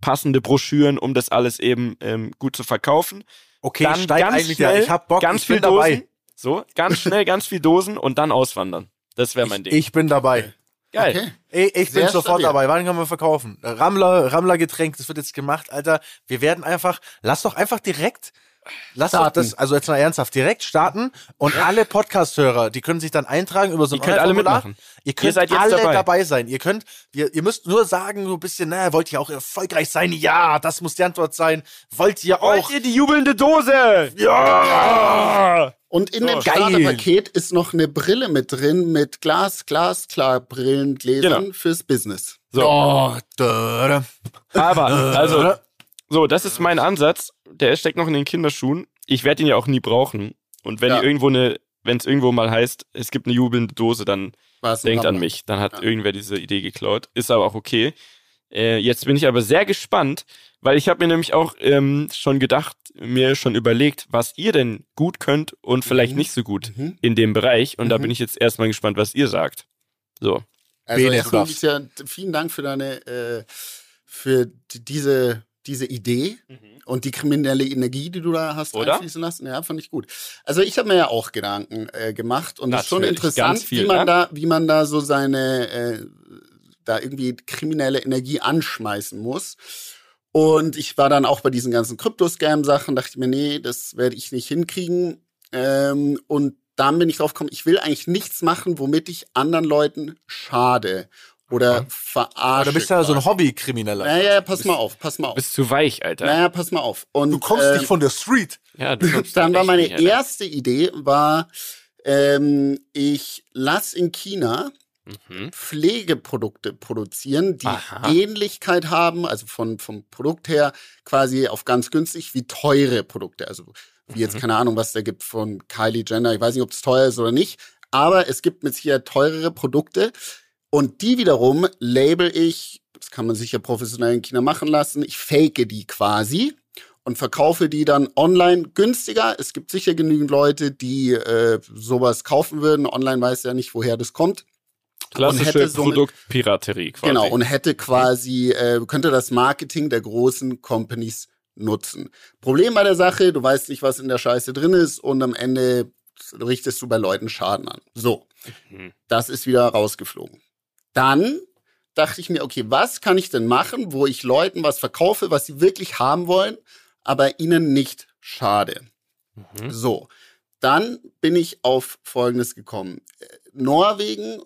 passende Broschüren, um das alles eben ähm, gut zu verkaufen. Okay, dann steig ganz eigentlich schnell, ja. Ich hab Bock, ganz ich viel dabei. Dosen, so, ganz schnell, ganz viel Dosen und dann auswandern. Das wäre mein ich, Ding. Ich bin dabei. Geil. Okay. Ich, ich bin sofort stabil. dabei. Wann können wir verkaufen? Rammler, Rammler Getränk, das wird jetzt gemacht, Alter. Wir werden einfach, lass doch einfach direkt Lass doch das, also jetzt mal ernsthaft, direkt starten und alle Podcast-Hörer, die können sich dann eintragen über so ein Ihr könnt alle mitmachen. Ihr könnt ihr alle dabei. dabei. sein. Ihr könnt, ihr, ihr müsst nur sagen, so ein bisschen, na, wollt ihr auch erfolgreich sein? Ja, das muss die Antwort sein. Wollt ihr auch. Wollt ihr die jubelnde Dose? Ja! Und in Oh, dem geil. Starterpaket ist noch eine Brille mit drin mit Glas, Glas, klar, Brillengläsern Genau. fürs Business. So, Oh, da, da. aber, also, so, das ist mein Ansatz. Der steckt noch in den Kinderschuhen. Ich werde ihn ja auch nie brauchen. Und wenn Ja. irgendwo eine, wenn es irgendwo mal heißt, es gibt eine jubelnde Dose, dann denkt an mich. Dann hat Ja. irgendwer diese Idee geklaut. Ist aber auch okay. Äh, jetzt bin ich aber sehr gespannt, weil ich habe mir nämlich auch ähm, schon gedacht, mir schon überlegt, was ihr denn gut könnt und vielleicht Mhm. nicht so gut Mhm. in dem Bereich. Und da Mhm. bin ich jetzt erstmal gespannt, was ihr sagt. So. Also Bene, ja, vielen Dank für deine, äh, für die- diese, diese Idee und die kriminelle Energie, die du da hast Oder? einfließen lassen. Ja, fand ich gut. Also ich habe mir ja auch Gedanken äh, gemacht und es ist schon interessant, viel, wie man ne? da, wie man da so seine, äh, da irgendwie kriminelle Energie anschmeißen muss. Und ich war dann auch bei diesen ganzen Krypto-Scam-Sachen, dachte mir, nee, das werde ich nicht hinkriegen. Ähm, und dann bin ich drauf gekommen, ich will eigentlich nichts machen, womit ich anderen Leuten schade oder verarsche. Aber du bist ja so ein. Hobbykrimineller. Naja, pass mal auf, pass mal Du auf. bist zu weich, Alter. Naja, pass mal auf. Und, Du kommst ähm, nicht von der Street. Ja, du kommst dann war meine nicht, erste Idee, war, ähm, ich lass in China Mhm. Pflegeprodukte produzieren, die Aha. Ähnlichkeit haben, also von, vom Produkt her quasi auf ganz günstig, wie teure Produkte. Also wie jetzt Mhm. keine Ahnung, was da gibt von Kylie Jenner. Ich weiß nicht, ob es teuer ist oder nicht, aber es gibt mit Sicherheit teurere Produkte und die wiederum label ich, das kann man sicher professionell in China machen lassen, ich fake die quasi und verkaufe die dann online günstiger. Es gibt sicher genügend Leute, die äh, sowas kaufen würden. Online weiß ja nicht, woher das kommt. Klassische somit- Produktpiraterie quasi. Genau, und hätte quasi, äh, könnte das Marketing der großen Companies nutzen. Problem bei der Sache, du weißt nicht, was in der Scheiße drin ist und am Ende richtest du bei Leuten Schaden an. So, Mhm. das ist wieder rausgeflogen. Dann dachte ich mir, okay, was kann ich denn machen, wo ich Leuten was verkaufe, was sie wirklich haben wollen, aber ihnen nicht schade. Mhm. So, dann bin ich auf Folgendes gekommen. Norwegen,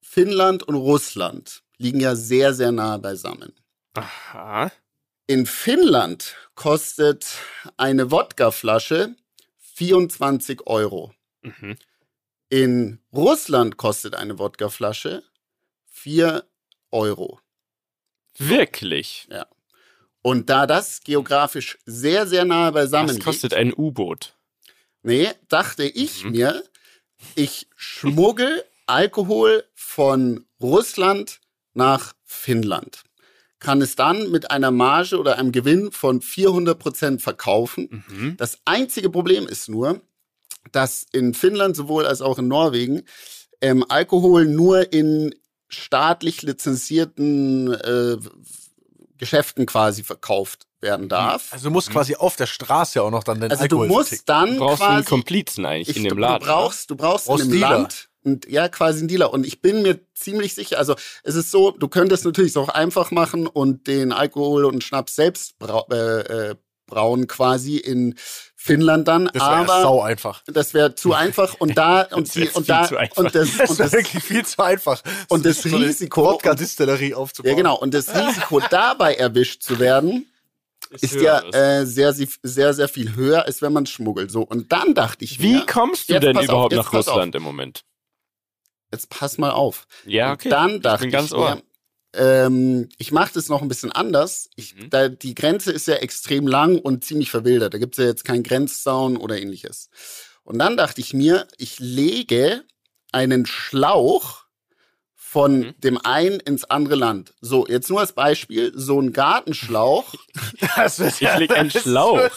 Finnland und Russland liegen ja sehr, sehr nah beisammen. Aha. In Finnland kostet eine Wodkaflasche 24 Euro. Mhm. In Russland kostet eine Wodkaflasche 4 Euro. Wirklich? Und da das geografisch sehr, sehr nahe beisammen Was liegt, kostet ein U-Boot? Nee, dachte ich Mhm. mir, ich schmuggel Alkohol von Russland nach Finnland. Kann es dann mit einer Marge oder einem Gewinn von 400 Prozent verkaufen. Mhm. Das einzige Problem ist nur, dass in Finnland sowohl als auch in Norwegen ähm, Alkohol nur in staatlich lizenzierten äh, Geschäften quasi verkauft werden darf. Also du musst quasi auf der Straße auch noch dann den Also du Alkohol musst verticken. dann Du brauchst einen quasi Komplizen eigentlich ich, in dem du, Laden. Du brauchst, du brauchst, Brauchst in dem Dealer. Land und ja quasi einen Dealer. Und ich bin mir ziemlich sicher, also es ist so, du könntest natürlich auch einfach machen und den Alkohol und Schnaps selbst brau äh, äh, brauen quasi in Finnland dann, Das wäre aber sau einfach. das wäre zu einfach und da und Das die und da und das Das und wäre das wirklich viel zu einfach. und das eine Risiko- Wodka-Distillerie aufzubauen. ja genau und das Risiko dabei erwischt zu werden ist ja äh, sehr, sehr, sehr, viel höher, als wenn man schmuggelt. So, und dann dachte ich Wie mir, kommst du denn auf, überhaupt jetzt nach pass auf. Russland im Moment? jetzt pass mal auf. Ja, Und okay. dann ich dachte bin ich, ganz ohr. mir, ähm, ich mache das noch ein bisschen anders. Ich, Mhm. da, die Grenze ist ja extrem lang und ziemlich verwildert. Da gibt's ja jetzt keinen Grenzzaun oder ähnliches. Und dann dachte ich mir, ich lege einen Schlauch von Mhm. dem einen ins andere Land. So, jetzt nur als Beispiel, so ein Gartenschlauch. Das wird Ich leg einen Schlauch.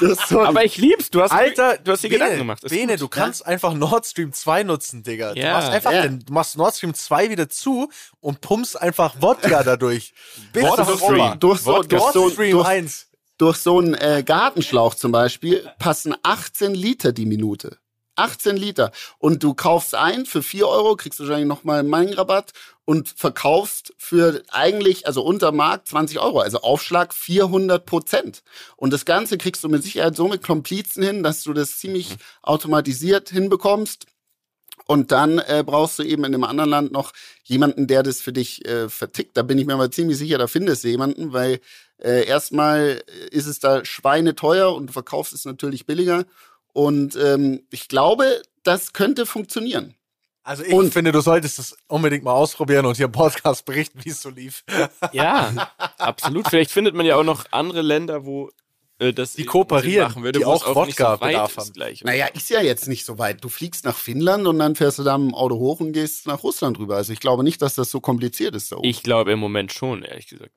ist so ein- Aber ich lieb's. Du hast, Alter, du hast dir Gedanken gemacht. Ist Bene, gut. du kannst einfach Nord Stream 2 nutzen, Digga. Du Ja. machst einfach Ja. den, du machst Nord Stream 2 wieder zu und pumpst einfach Wodka dadurch. Bis Wodka nach Stream. Durch so, durch Nord so, Stream durch, 1. durch so einen äh, Gartenschlauch zum Beispiel passen 18 Liter die Minute. 18 Liter. Und du kaufst ein für 4 Euro, kriegst wahrscheinlich nochmal einen Mengenrabatt und verkaufst für eigentlich, also unter Markt 20 Euro. Also Aufschlag 400 Prozent. Und das Ganze kriegst du mit Sicherheit so mit Komplizen hin, dass du das ziemlich automatisiert hinbekommst. Und dann äh, brauchst du eben in dem anderen Land noch jemanden, der das für dich äh, vertickt. Da bin ich mir aber ziemlich sicher, da findest du jemanden, weil äh, erstmal ist es da schweineteuer und du verkaufst es natürlich billiger. Und ähm, ich glaube, das könnte funktionieren. Also ich Und- finde, du solltest es unbedingt mal ausprobieren und hier im Podcast berichten, wie es so lief. Ja, absolut. Vielleicht findet man ja auch noch andere Länder, wo äh, das Die kooperieren, machen würde, die auch nicht so ist haben. Gleich. Naja, ist ja jetzt nicht so weit. Du fliegst nach Finnland und dann fährst du da mit dem Auto hoch und gehst nach Russland rüber. Also ich glaube nicht, dass das so kompliziert ist da oben. Ich glaube im Moment schon, ehrlich gesagt.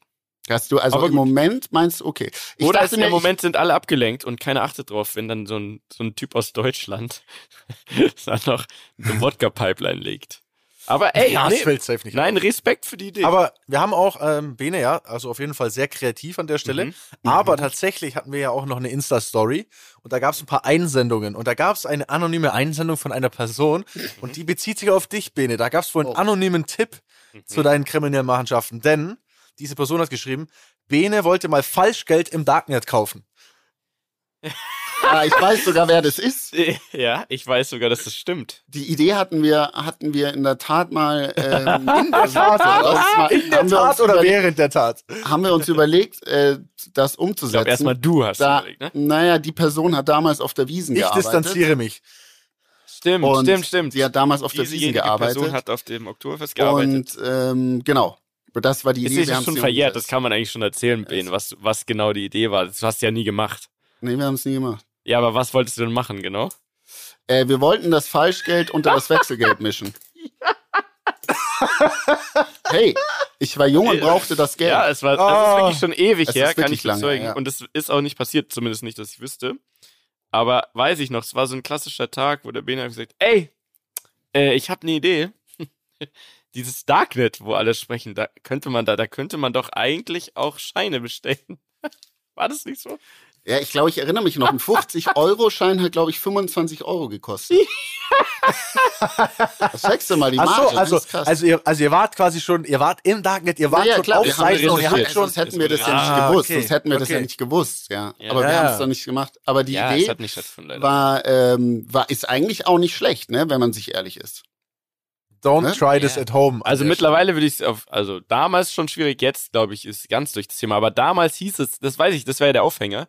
Hast du, also Aber im gut. Moment meinst du, okay. Ich Oder dachte im Moment sind alle abgelenkt und keiner achtet drauf, wenn dann so ein, so ein Typ aus Deutschland dann noch eine Wodka-Pipeline legt. Aber ey, Ja, nee, das fällt safe nicht. nein, Respekt für die Idee. Aber wir haben auch ähm, Bene, ja, also auf jeden Fall sehr kreativ an der Stelle. Mhm. Aber tatsächlich hatten wir ja auch noch eine Insta-Story und da gab es ein paar Einsendungen und da gab es eine anonyme Einsendung von einer Person und die bezieht sich auf dich, Bene. Da gab es wohl einen Oh. anonymen Tipp Mhm. zu deinen kriminellen Machenschaften, denn diese Person hat geschrieben, Bene wollte mal Falschgeld im Darknet kaufen. ah, ich weiß sogar, wer das ist. ja, ich weiß sogar, dass das stimmt. Die Idee hatten wir, hatten wir in der Tat mal ähm, in der Tat, mal, In der Tat oder während der Tat? haben wir uns überlegt, äh, das Ich glaube, umzusetzen. erstmal du hast da, überlegt, ne? Naja, die Person hat damals auf der Wiesen Ich gearbeitet. distanziere mich. Stimmt, Und stimmt, stimmt. Sie hat damals auf der Wiesen gearbeitet. Person hat auf dem Oktoberfest gearbeitet. und ähm, genau. Das war die ist Idee. haben's schon verjährt, das kann man eigentlich schon erzählen, Ben, was, was genau die Idee war. Das hast du ja nie gemacht. Nee, wir haben es nie gemacht. Ja, aber was wolltest du denn machen, genau? Äh, wir wollten das Falschgeld unter das Wechselgeld mischen. hey, ich war jung und brauchte das Geld. Ja, es war, das Oh. ist wirklich schon ewig Es her, ist kann ich lange, bezeugen. ja. Und es ist auch nicht passiert, zumindest nicht, dass ich wüsste. Aber weiß ich noch, es war so ein klassischer Tag, wo der Ben hat gesagt, ey, äh, ich habe eine Idee. Dieses Darknet, wo alle sprechen, da könnte man da, da könnte man doch eigentlich auch Scheine bestellen. War das nicht so? Ja, ich glaube, ich erinnere mich noch. Ein 50-Euro-Schein hat, glaube ich, 25 Euro gekostet. das checkst du mal, die Ach Marge. so, also, das ist krass. also, ihr, also ihr wart quasi schon, ihr wart im Darknet, ihr wart ja, ja, schon klar, auf wir haben Seiten und ihr habt recherchiert. schon... sonst hätten wir das ja nicht Ah, gewusst. okay, Sonst hätten wir das ja okay. nicht gewusst, ja. Ja. Aber wir Ja, haben es dann nicht gemacht. Aber die Idee war, ähm, war, ist eigentlich auch nicht schlecht, ne, wenn man sich ehrlich ist. Don't Ne? try this Ja. at home. Also mittlerweile würde ich es auf, also damals schon schwierig, jetzt glaube ich, ist ganz durch das Thema. Aber damals hieß es, das weiß ich, das war ja der Aufhänger.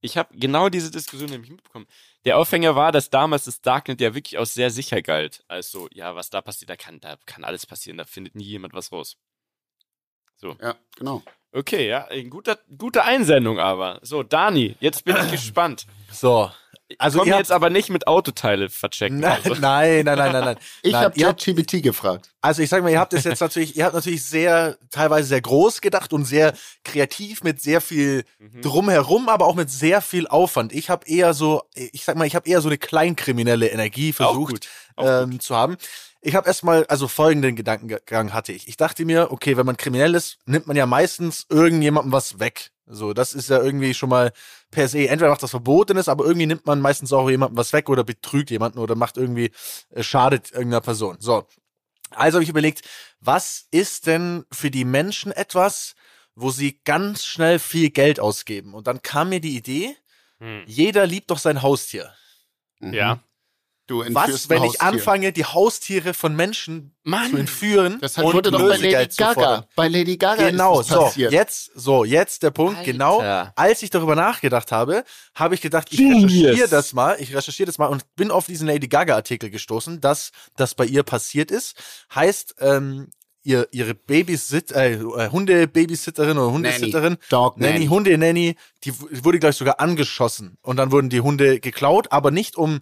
Ich habe genau diese Diskussion nämlich mitbekommen. Der Aufhänger war, dass damals das Darknet ja wirklich auch sehr sicher galt. Also, ja, was da passiert, da kann, da kann alles passieren, da findet nie jemand was raus. Ja, genau. Okay, ja, ein guter, gute Einsendung aber. So, Dani, jetzt bin ich gespannt. So. Also Komm ihr jetzt aber nicht mit Autoteile verchecken. nein, Also. nein, nein, nein, nein, nein. Ich habe ihr habt- ChatGPT gefragt. Also ich sag mal, ihr habt es jetzt natürlich, ihr habt natürlich sehr, teilweise sehr groß gedacht und sehr kreativ mit sehr viel Mhm. drumherum, aber auch mit sehr viel Aufwand. Ich habe eher so, ich sag mal, ich habe eher so eine kleinkriminelle Energie Auch versucht gut. Auch ähm, zu haben. Ich habe erstmal, also folgenden Gedankengang hatte ich. Ich dachte mir, okay, wenn man kriminell ist, nimmt man ja meistens irgendjemandem was weg. So, das ist ja irgendwie schon mal per se, entweder macht das Verbotenes, aber irgendwie nimmt man meistens auch jemandem was weg oder betrügt jemanden oder macht irgendwie, äh, schadet irgendeiner Person. So. Also habe ich überlegt, was ist denn für die Menschen etwas, wo sie ganz schnell viel Geld ausgeben? Und dann kam mir die Idee, Hm. jeder liebt doch sein Haustier. Mhm. Ja. Du Was, wenn ich Haustier. anfange, die Haustiere von Menschen Mann. zu entführen Das wurde doch bei Lady Gaga. Bei Lady Gaga Genau, ist das so, passiert. jetzt, so, jetzt der Punkt, Alter. genau, als ich darüber nachgedacht habe, habe ich gedacht, ich Genius. recherchiere das mal, ich recherchiere das mal und bin auf diesen Lady Gaga Artikel gestoßen, dass das bei ihr passiert ist. Heißt, ähm, ihr, ihre Babysit, äh, äh, Hunde-Babysitterin oder Hundesitterin, Dog Nanny, Nanny. Hunde-Nanny, die wurde, glaube ich, sogar angeschossen. Und dann wurden die Hunde geklaut, aber nicht um,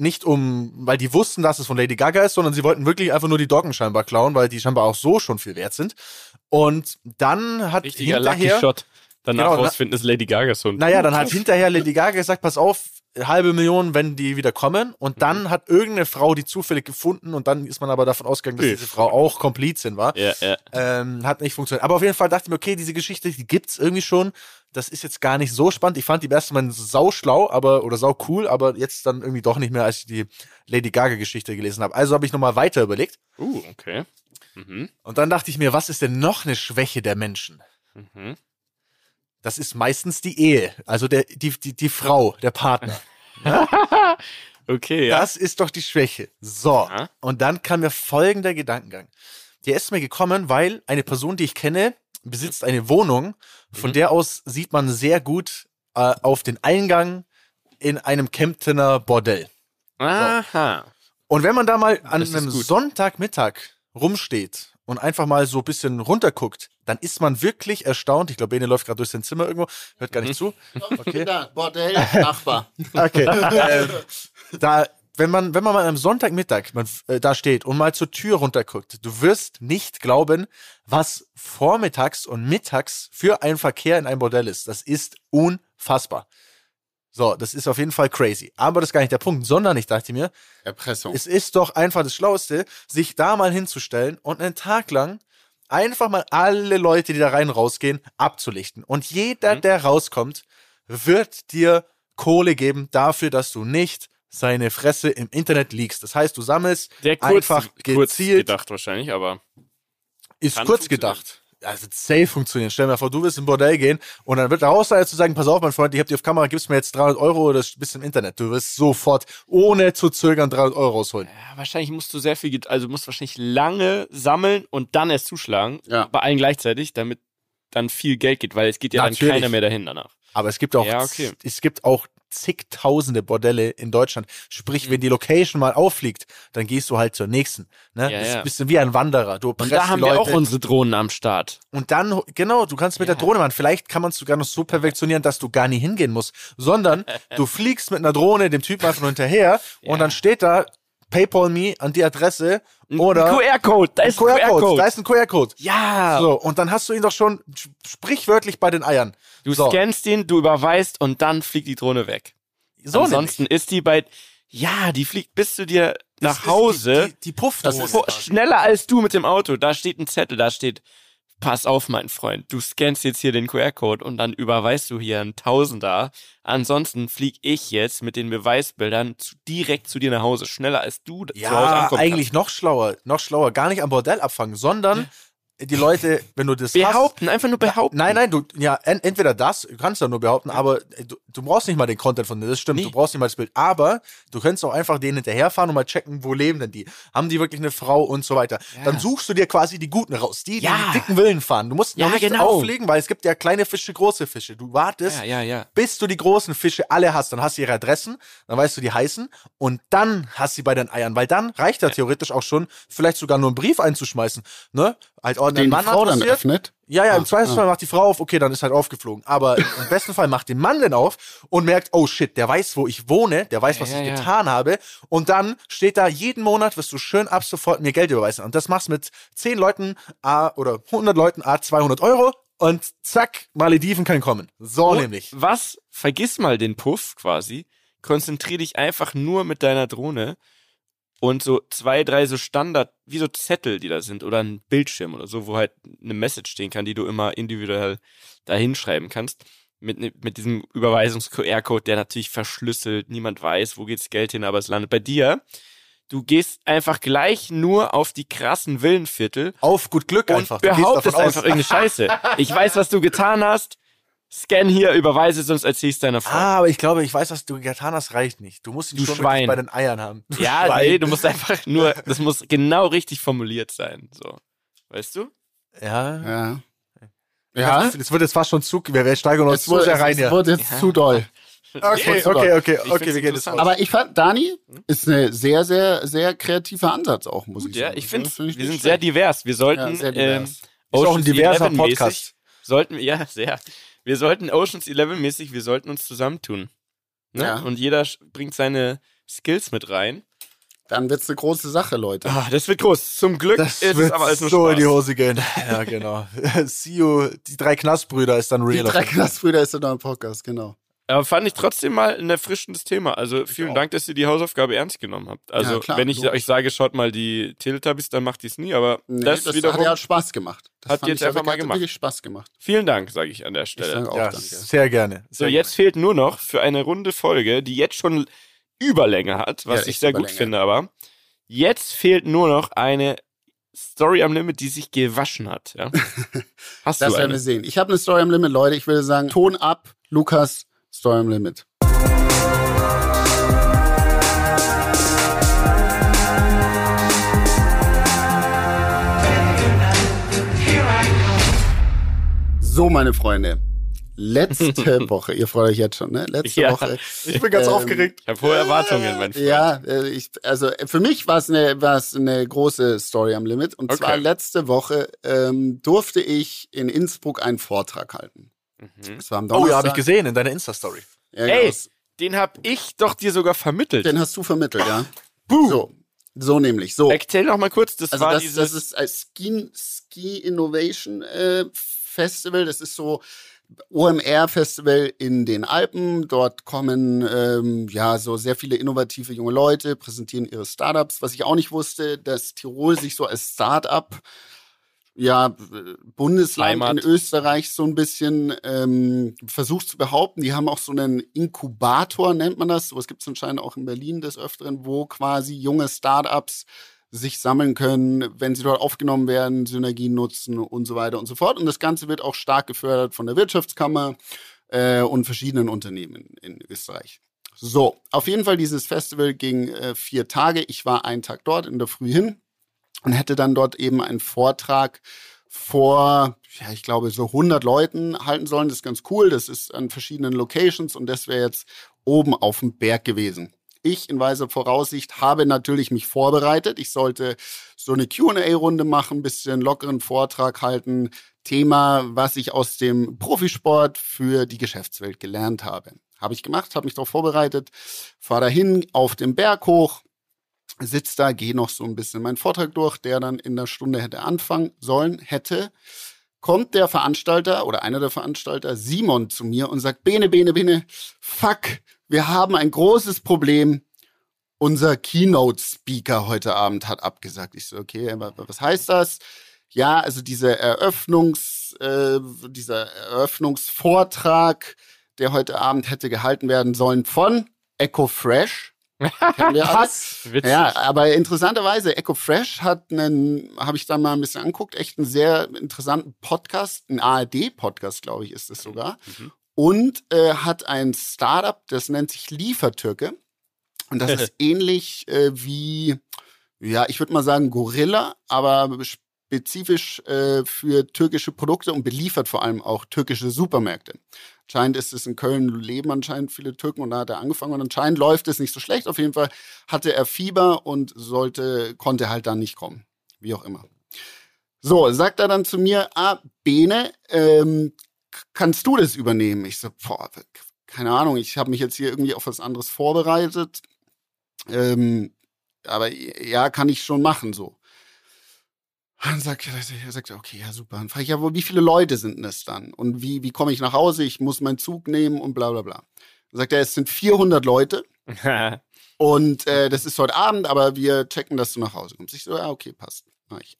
nicht um, weil die wussten, dass es von Lady Gaga ist, sondern sie wollten wirklich einfach nur die Doggen scheinbar klauen, weil die scheinbar auch so schon viel wert sind. Und dann hat Richtiger Lucky hinterher, Shot. Danach Genau, na- rausfinden, ist Lady Gagas Hund. naja, dann hat hinterher Lady Gaga gesagt, pass auf, halbe Million, wenn die wieder kommen. Und dann hat irgendeine Frau die zufällig gefunden und dann ist man aber davon ausgegangen, dass diese Frau auch Komplizin war. Ja, ja. Ähm, hat nicht funktioniert. Aber auf jeden Fall dachte ich mir, okay, diese Geschichte, die gibt's irgendwie schon. Das ist jetzt gar nicht so spannend. Ich fand die im ersten Mal sau schlau, aber, oder sau cool, aber jetzt dann irgendwie doch nicht mehr, als ich die Lady Gaga Geschichte gelesen habe. Also habe ich nochmal weiter überlegt. Uh, okay. Mhm. Und dann dachte ich mir, was ist denn noch eine Schwäche der Menschen? Mhm. Das ist meistens die Ehe. Also der, die, die, die Frau, der Partner. Okay, ja. Das ist doch die Schwäche. So. Ja. Und dann kam mir folgender Gedankengang. Der ist mir gekommen, weil eine Person, die ich kenne, besitzt eine Wohnung. Von Mhm. der aus sieht man sehr gut äh, auf den Eingang in einem Kemptener Bordell. Aha. Und wenn man da mal an einem gut. Sonntagmittag rumsteht und einfach mal so ein bisschen runterguckt, dann ist man wirklich erstaunt. Ich glaube, Bene läuft gerade durch sein Zimmer irgendwo, hört gar nicht zu. Okay. Da, Bordell, Nachbar. Okay. ähm, da, wenn man, wenn man mal am Sonntagmittag man, äh, da steht und mal zur Tür runterguckt, du wirst nicht glauben, was vormittags und mittags für ein Verkehr in einem Bordell ist. Das ist unfassbar. So, das ist auf jeden Fall crazy. Aber das ist gar nicht der Punkt, sondern ich dachte mir, Erpressung. es ist doch einfach das Schlauste, sich da mal hinzustellen und einen Tag lang einfach mal alle Leute, die da rein rausgehen, abzulichten. Und jeder, Mhm. der rauskommt, wird dir Kohle geben dafür, dass du nicht seine Fresse im Internet liegst. Das heißt, du sammelst Sehr kurz, einfach kurz gezielt, gedacht wahrscheinlich, aber ist kurz gedacht. Wird safe funktionieren. Stell dir mal vor, du willst im Bordell gehen und dann wird der Hausleiter zu sagen, pass auf, mein Freund, ich hab dir auf Kamera, gibst mir jetzt 300 Euro oder bist im Internet. Du wirst sofort, ohne zu zögern, 300 Euro rausholen. ja, wahrscheinlich musst du sehr viel, also du musst wahrscheinlich lange sammeln und dann erst zuschlagen. Ja. Bei allen gleichzeitig, damit dann viel Geld geht, weil es geht ja Natürlich. dann keiner mehr dahin danach. Aber es gibt auch, Ja, okay. es gibt auch zigtausende Bordelle in Deutschland. Sprich, wenn die Location mal auffliegt, dann gehst du halt zur nächsten. Ne? Ja, ja. ein bisschen wie ein Wanderer. Du Und da haben die wir Leute. auch unsere Drohnen am Start. Und dann, genau, du kannst mit der Drohne machen. Vielleicht kann man es sogar noch so perfektionieren, dass du gar nie hingehen musst, sondern du fliegst mit einer Drohne dem Typen einfach nur hinterher Ja. und dann steht da PayPal me an die Adresse oder QR-Code, da ist ein QR-Code. Da ist ein QR-Code. ja, So, und dann hast du ihn doch schon sp- sprichwörtlich bei den Eiern. du so, scannst ihn, du überweist und dann fliegt die Drohne weg. so Ansonsten nämlich. ist die bei, ja, die fliegt bis zu dir Das nach ist Hause. Die, die, die Puff Das ist- schneller als du mit dem Auto. Da steht ein Zettel, da steht, pass auf, mein Freund, du scannst jetzt hier den QR-Code und dann überweist du hier einen Tausender. Ansonsten flieg ich jetzt mit den Beweisbildern zu, direkt zu dir nach Hause, schneller als du zu Hause Ja, ankommen eigentlich noch schlauer, noch schlauer. Gar nicht am Bordell abfangen, sondern die Leute, wenn du das kannst. hast, Behaupten, einfach nur behaupten. Nein, nein, du, ja, en, entweder das, du kannst ja nur behaupten, aber du, du brauchst nicht mal den Content von denen, das stimmt, Nee. du brauchst nicht mal das Bild, aber du könntest auch einfach denen hinterherfahren und mal checken, wo leben denn die? Haben die wirklich eine Frau und so weiter? Ja. Dann suchst du dir quasi die Guten raus, die, die Ja. die dicken Willen fahren. Du musst Ja, noch nicht genau. auffliegen, weil es gibt ja kleine Fische, große Fische. Du wartest, Ja, ja, bis du die großen Fische alle hast, dann hast du ihre Adressen, dann weißt du, die heißen und dann hast du sie bei den Eiern, weil dann reicht ja, theoretisch auch schon, vielleicht sogar nur einen Brief einzuschmeißen, ne? Als oh, Den die Frau dann öffnet. Ja, ja, im Ah, Zweifelsfall macht die Frau auf, okay, dann ist halt aufgeflogen. Aber im besten Fall macht den Mann den auf und merkt, oh shit, der weiß, wo ich wohne, der weiß, was Ja, ich ja. getan habe. Und dann steht da, jeden Monat wirst du schön ab sofort mir Geld überweisen. Und das machst du mit 10 Leuten A oder 100 Leuten A 200 Euro und zack, Malediven kann kommen. So Und nämlich. Was? Vergiss mal den Puff quasi. Konzentrier dich einfach nur mit deiner Drohne und so zwei, drei so Standard, wie so Zettel, die da sind, oder ein Bildschirm oder so, wo halt eine Message stehen kann, die du immer individuell da hinschreiben kannst. Mit, ne- mit diesem Überweisungs-QR-Code, der natürlich verschlüsselt, niemand weiß, wo geht's Geld hin, aber es landet bei dir. Du gehst einfach gleich nur auf die krassen Villenviertel Auf gut Glück und einfach. Du behauptest einfach irgendeine Scheiße. Ich weiß, was du getan hast. Scan hier, überweise, sonst erzähl's deiner Frau. Ah, aber ich glaube, ich weiß, was du getan hast, reicht nicht. Du musst ihn Du schon Schwein. bei den Eiern haben. Du ja, Schwein. nee, du musst einfach nur, das muss genau richtig formuliert sein. So. Weißt du? Ja. Ja. Ja. Es wird jetzt fast schon zu, wir, steigern uns Es wurde, sehr rein es hier. wurde jetzt Ja. zu doll. Okay, okay, okay, Ich okay, wir gehen jetzt. Aber ich fand, Dani ist eine sehr, sehr, sehr kreativer Ansatz auch, muss ich Ja, sagen. ich finde, Das find ich wir sind sehr schlecht. divers. Wir sollten Ja, sehr ähm, divers. Ist auch ein diverser 11 mäßig, Podcast. Sollten wir, ja, sehr. Wir sollten Oceans 11 mäßig, wir sollten uns zusammentun. Ne? Ja. Und jeder bringt seine Skills mit rein. Dann wird's eine große Sache, Leute. Ah, das wird groß. Zum Glück Das ist es aber alles nur so Spaß. in die Hose gehen. Ja, genau. See you, die drei Knastbrüder ist dann Die real. drei Knastbrüder ist in eurem Podcast, genau. Aber fand ich trotzdem mal ein erfrischendes Thema. Also vielen. Dank, dass ihr die Hausaufgabe ernst genommen habt. Also Ja, klar, wenn ich logisch. euch sage, schaut mal die Teletubbies, dann macht ihr es nie. Aber Nee, das, das, wiederum, hat ja Spaß gemacht. Das Hat jetzt ja einfach mal gemacht. wirklich Spaß gemacht. vielen Dank, sage ich an der Ich Stelle. auch ja, danke. sehr gerne. So, Sehr jetzt fehlt nur noch für eine runde Folge, die jetzt schon Überlänge hat, was Ja, ich sehr gut Überlänge. finde, aber jetzt fehlt nur noch eine Story am Limit, die sich gewaschen hat. Ja? Hast Das du werden eine? wir sehen. Ich habe eine Story am Limit, Leute. Ich würde sagen, Ton ab, Lukas, Story am Limit. So, meine Freunde. letzte Woche, ihr freut euch jetzt schon, ne? Letzte Ja. Woche. Ich bin ganz Ähm, aufgeregt. Ich habe hohe Erwartungen, mein Freund. Ja, äh, ich, also äh, für mich war es eine, war's eine große Story am Limit. Und zwar Okay. letzte Woche ähm, durfte ich in Innsbruck einen Vortrag halten. Mhm. Das war am Oh ja, habe ich gesehen in deiner Insta-Story. Ja, Ey, genau. den hab ich doch dir sogar vermittelt. Den hast du vermittelt, ja. So, so nämlich. So. Erzähl noch mal kurz, das Also war das, dieses... das ist ein Ski, Ski Innovation äh, Festival. Das ist so OMR-Festival in den Alpen. Dort kommen ähm, ja so sehr viele innovative junge Leute, präsentieren ihre Startups. Was ich auch nicht wusste, dass Tirol sich so als Startup ja, äh, Bundesland Heimat. in Österreich so ein bisschen ähm, versucht zu behaupten. Die haben auch so einen Inkubator, nennt man das. Sowas gibt es anscheinend auch in Berlin des Öfteren, wo quasi junge Startups sich sammeln können, wenn sie dort aufgenommen werden, Synergien nutzen und so weiter und so fort. Und das Ganze wird auch stark gefördert von der Wirtschaftskammer äh, und verschiedenen Unternehmen in Österreich. So, auf jeden Fall, dieses Festival ging äh, vier Tage. Ich war einen Tag dort in der Früh hin und hätte dann dort eben einen Vortrag vor, ja, ich glaube, so 100 Leuten halten sollen. Das ist ganz cool. Das ist an verschiedenen Locations und das wäre jetzt oben auf dem Berg gewesen. Ich in weiser Voraussicht habe natürlich mich vorbereitet. Ich sollte so eine Q&A-Runde machen, bisschen lockeren Vortrag halten. Thema, was ich aus dem Profisport für die Geschäftswelt gelernt habe. Habe ich gemacht, habe mich darauf vorbereitet, fahre dahin auf den Berg hoch, sitz da, gehe noch so ein bisschen meinen Vortrag durch, der dann in der Stunde hätte anfangen sollen, hätte, kommt der Veranstalter oder einer der Veranstalter, Simon, zu mir und sagt, Bene, Bene, Bene, fuck, wir haben ein großes Problem. Unser Keynote-Speaker heute Abend hat abgesagt. Ich so, okay, wa- wa- was heißt das? Ja, also diese Eröffnungs, äh, dieser Eröffnungsvortrag, der heute Abend hätte gehalten werden sollen von Echo Fresh. Alle. Witzig. Ja, aber interessanterweise, Echo Fresh hat einen, habe ich dann mal ein bisschen anguckt, echt einen sehr interessanten Podcast, ein ARD-Podcast, glaube ich, ist es sogar. Mhm. Und äh, hat ein Startup, das nennt sich Liefertürke. Und das ist ähnlich äh, wie, ja, ich würde mal sagen Gorilla, aber spezifisch äh, für türkische Produkte und beliefert vor allem auch türkische Supermärkte. Anscheinend ist es in Köln, leben anscheinend viele Türken und da hat er angefangen und anscheinend läuft es nicht so schlecht. Auf jeden Fall hatte er Fieber und sollte, konnte halt dann nicht kommen. Wie auch immer. So, sagt er dann zu mir, ah, Bene, ähm, kannst du das übernehmen? Ich so, boah, keine Ahnung, ich habe mich jetzt hier irgendwie auf was anderes vorbereitet. Ähm, aber ja, kann ich schon machen so. Dann sagt er, er sagt, okay, ja, super. Dann frage ich ja, wo- wie viele Leute sind denn das dann? Und wie, wie komme ich nach Hause? Ich muss meinen Zug nehmen und bla bla bla. Dann sagt er, es sind 400 Leute und äh, das ist heute Abend, aber wir checken, dass du nach Hause kommst. Ich so, ja, okay, passt.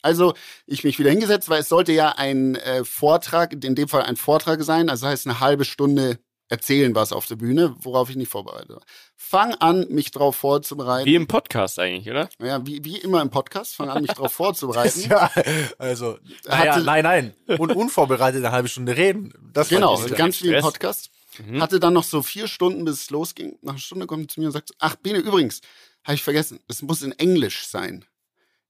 Also ich mich wieder hingesetzt, weil es sollte ja ein äh, Vortrag, in dem Fall ein Vortrag sein, also heißt eine halbe Stunde erzählen was auf der Bühne, worauf ich nicht vorbereitet war. Fang an, mich darauf vorzubereiten. Wie im Podcast eigentlich, oder? ja, wie, wie immer im Podcast, fang an, mich darauf vorzubereiten. Ja, also, naja, Hatte- nein, nein. Und unvorbereitet eine halbe Stunde reden. Das Genau, ganz wie im. Podcast. Mhm. Hatte dann noch so vier Stunden, bis es losging. Nach einer Stunde kommt er zu mir und sagt, ach Bene, übrigens, habe ich vergessen, es muss in Englisch sein.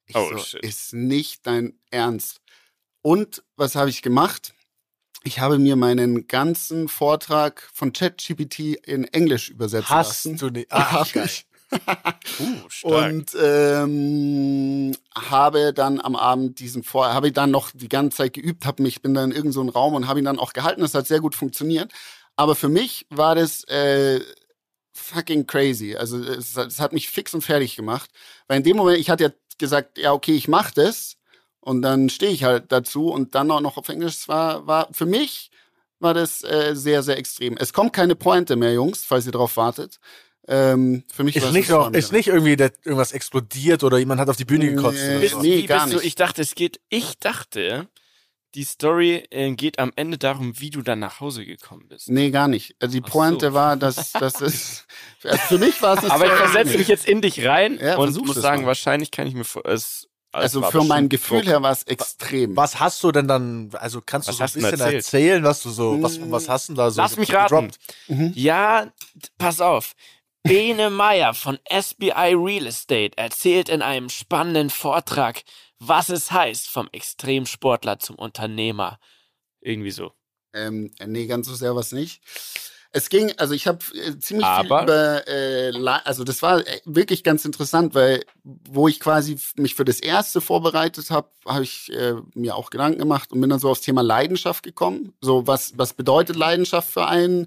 Ich Oh, so, shit. ist nicht dein Ernst. Und was habe ich gemacht? Ich habe mir meinen ganzen Vortrag von ChatGPT in Englisch übersetzen Hast lassen. du nicht. Ach, geil. ich. Uh, stark. Und ähm, habe dann am Abend diesen Vor, habe ich dann noch die ganze Zeit geübt, habe mich, bin dann in irgendeinen so Raum und habe ihn dann auch gehalten. Das hat sehr gut funktioniert. Aber für mich war das äh, fucking crazy. Also es, es hat mich fix und fertig gemacht. Weil in dem Moment, ich hatte ja gesagt, ja okay, ich mache das und dann stehe ich halt dazu und dann auch noch auf Englisch. Es war, war für mich war das äh, sehr, sehr extrem. Es kommt keine Pointe mehr, Jungs, falls ihr drauf wartet. Ähm, für mich war Ist es nicht, das noch, ist nicht irgendwie der, irgendwas explodiert oder jemand hat auf die Bühne gekotzt Nee. oder. Nee, gar bist Du, nicht. ich dachte, es geht. Ich dachte, die Story äh, geht am Ende darum, wie du dann nach Hause gekommen bist. Nee, gar nicht. Also die Ach Pointe so. war, dass das ist. Also für mich war es eine Aber ich versetze mich jetzt in dich rein Ja, und muss sagen, mal. wahrscheinlich kann ich mir vor. Es, es Also war für mein Gefühl Druck. her war es extrem. Was hast du denn dann, also kannst du Was so ein du bisschen erzählt? erzählen, was du so, was, Mm, was hast du da so Lass mich gedroppt? raten. Mhm. Ja, pass auf. Bene Meyer von SBI Real Estate erzählt in einem spannenden Vortrag, was es heißt, vom Extremsportler zum Unternehmer. Irgendwie so. Ähm, nee, ganz so sehr was nicht. Es ging, also ich habe äh, ziemlich Aber- viel über, äh, also das war äh, wirklich ganz interessant, weil wo ich quasi mich für das erste vorbereitet habe, habe ich äh, mir auch Gedanken gemacht und bin dann so aufs Thema Leidenschaft gekommen. So was was bedeutet Leidenschaft für einen?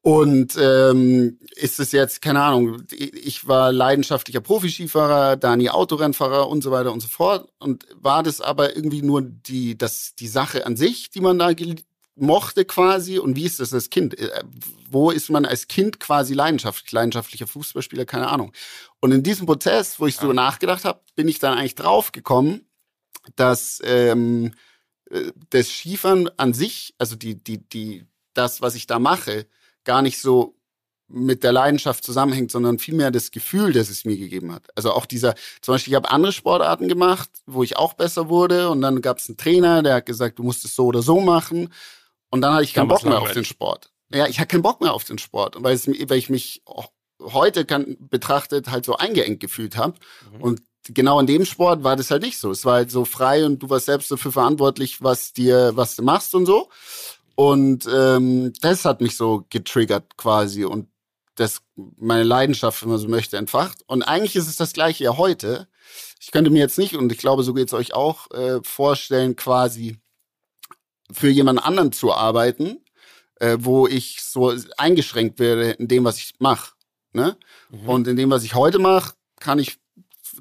Und ähm, ist es jetzt, keine Ahnung, ich war leidenschaftlicher Profiskifahrer, Dani Autorennfahrer und so weiter und so fort. Und war das aber irgendwie nur die, das, die Sache an sich, die man da mochte quasi? Und wie ist das als Kind? Äh, Wo ist man als Kind quasi leidenschaftlich? Leidenschaftlicher Fußballspieler, keine Ahnung. Und in diesem Prozess, wo ich so nachgedacht habe, bin ich dann eigentlich draufgekommen, dass ähm, äh, das Skifahren an sich, also die, die, die, das, was ich da mache, gar nicht so mit der Leidenschaft zusammenhängt, sondern vielmehr das Gefühl, das es mir gegeben hat. Also auch dieser, zum Beispiel, ich habe andere Sportarten gemacht, wo ich auch besser wurde und dann gab es einen Trainer, der hat gesagt, du musst es so oder so machen und dann hatte ich keinen Bock mehr auf den Sport. Ja, ich hatte keinen Bock mehr auf den Sport, weil, es, weil ich mich heute kann, betrachtet halt so eingeengt gefühlt habe Mhm. und genau in dem Sport war das halt nicht so. Es war halt so frei und du warst selbst dafür verantwortlich, was dir, was du machst und so. Und ähm, das hat mich so getriggert quasi und das meine Leidenschaft, wenn man so möchte, entfacht. Und eigentlich ist es das gleiche ja heute. Ich könnte mir jetzt nicht, und ich glaube, so geht's euch auch, äh, vorstellen, quasi für jemand anderen zu arbeiten, äh, wo ich so eingeschränkt werde in dem, was ich mache. Ne? Mhm. Und in dem, was ich heute mache, kann ich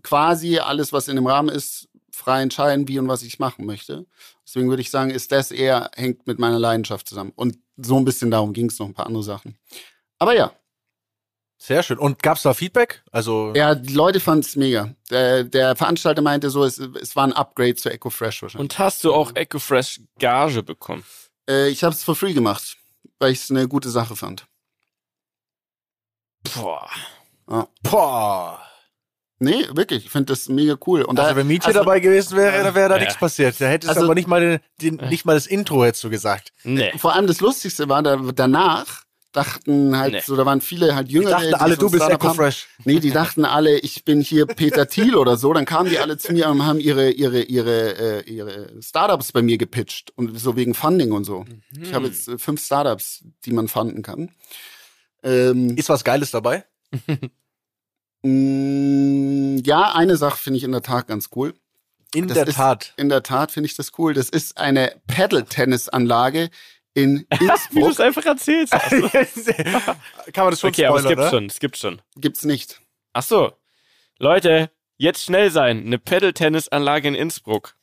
quasi alles, was in dem Rahmen ist, frei entscheiden, wie und was ich machen möchte. Deswegen würde ich sagen, ist das eher, hängt mit meiner Leidenschaft zusammen. Und so ein bisschen darum ging es noch ein paar andere Sachen. Aber ja, Sehr schön. Und gab's da Feedback? Also ja, die Leute fanden es mega. Der, der Veranstalter meinte so, es, es war ein Upgrade zu Echo Fresh wahrscheinlich. Und hast du auch EcoFresh Gage bekommen? äh, ich habe es for free gemacht, weil ich es eine gute Sache fand. Boah. boah. Nee, wirklich, ich finde das mega cool. Und Also da, wenn Mietje also- dabei gewesen wäre, dann wäre da Ja. nichts passiert. Da hättest du Also- aber nicht mal, den, den, nicht mal das Intro hättest du gesagt. Nee. Vor allem das Lustigste war, da, danach dachten halt Nee. so, da waren viele halt Die Jüngere. dachten die alle, so du bist Echo. Fresh. Nee, die dachten alle, ich bin hier Peter Thiel oder so. Dann kamen die alle zu mir und haben ihre, ihre, ihre, äh, ihre Startups bei mir gepitcht. Und so wegen Funding und so. Ich habe jetzt äh, fünf Startups, die man funden kann. Ähm, Ist was Geiles dabei? mh, ja, eine Sache finde ich in der Tat ganz cool. In Das der ist- Tat. In der Tat finde ich das cool. Das ist eine Paddle-Tennis-Anlage in Wie du es Innsbruck. einfach erzählst. Kann man das schon okay, aber es spoilern, gibt ne? schon, es gibt schon. Gibt's nicht. Ach so. Leute, jetzt schnell sein. Eine Pedal-Tennis-Anlage in Innsbruck.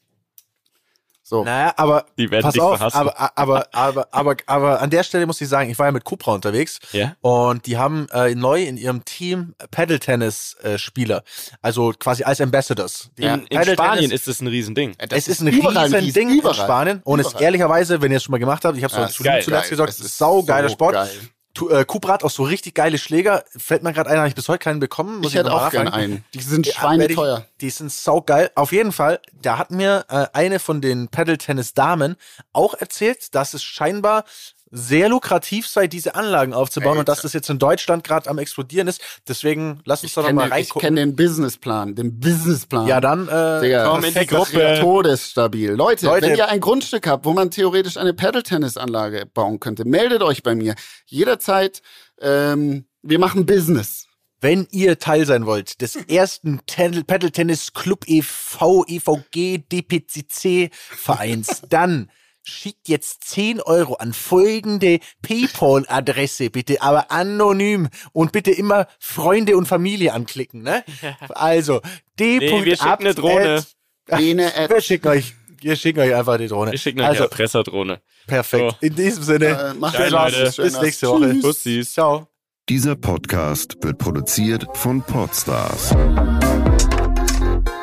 So. Naja, aber Die werden pass dich auf, verhassen. aber, aber, aber, aber, aber an der Stelle muss ich sagen, ich war ja mit Cupra unterwegs Ja? und die haben äh, neu in ihrem Team Paddle-Tennis-Spieler, also quasi als Ambassadors. Die In, in Spanien ist das ein Riesending. Das es ist ein überall riesen Ding in überall. Spanien und es Überall. ehrlicherweise, wenn ihr es schon mal gemacht habt, ich habe Ja, es ist zu geil. zuletzt gesagt, Es es ist saugeiler so Sport. Geil. Tu- äh, Cupra hat auch so richtig geile Schläger. Fällt mir gerade ein, habe ich bis heute keinen bekommen. Muss Ich hätte noch mal auch gerne einen. Die sind Ja, schweineteuer. ich- Die sind saugeil. Auf jeden Fall, da hat mir äh, eine von den Paddle-Tennis-Damen auch erzählt, dass es scheinbar sehr lukrativ sei, diese Anlagen aufzubauen und Alter. dass das jetzt in Deutschland gerade am explodieren ist. Deswegen lass uns Ich doch noch kenne mal den, ich reingucken. kenn den Businessplan. Den Businessplan. ja, dann äh, Digga, komm in die Gruppe. Todesstabil. Leute, Leute. wenn ihr ein Grundstück habt, wo man theoretisch eine Paddle-Tennis-Anlage bauen könnte, meldet euch bei mir. Jederzeit. Ähm, wir machen Business. Wenn ihr Teil sein wollt des ersten Ten- Paddle Tennis Club E e.V. EVG DPCC Vereins, dann schickt jetzt 10 Euro an folgende PayPal-Adresse, bitte, aber anonym und bitte immer Freunde und Familie anklicken, ne? Also, d. Nee, wir schicken eine Drohne. At, Wir schicken euch, wir schicken euch einfach die Drohne. Wir schicken eine also, Erpresserdrohne. perfekt. So. In diesem Sinne, äh, macht Geil, Spaß. Bis nächste Woche. Tschüss. Bussis. Ciao. Dieser Podcast wird produziert von Podstars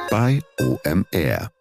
bei OMR.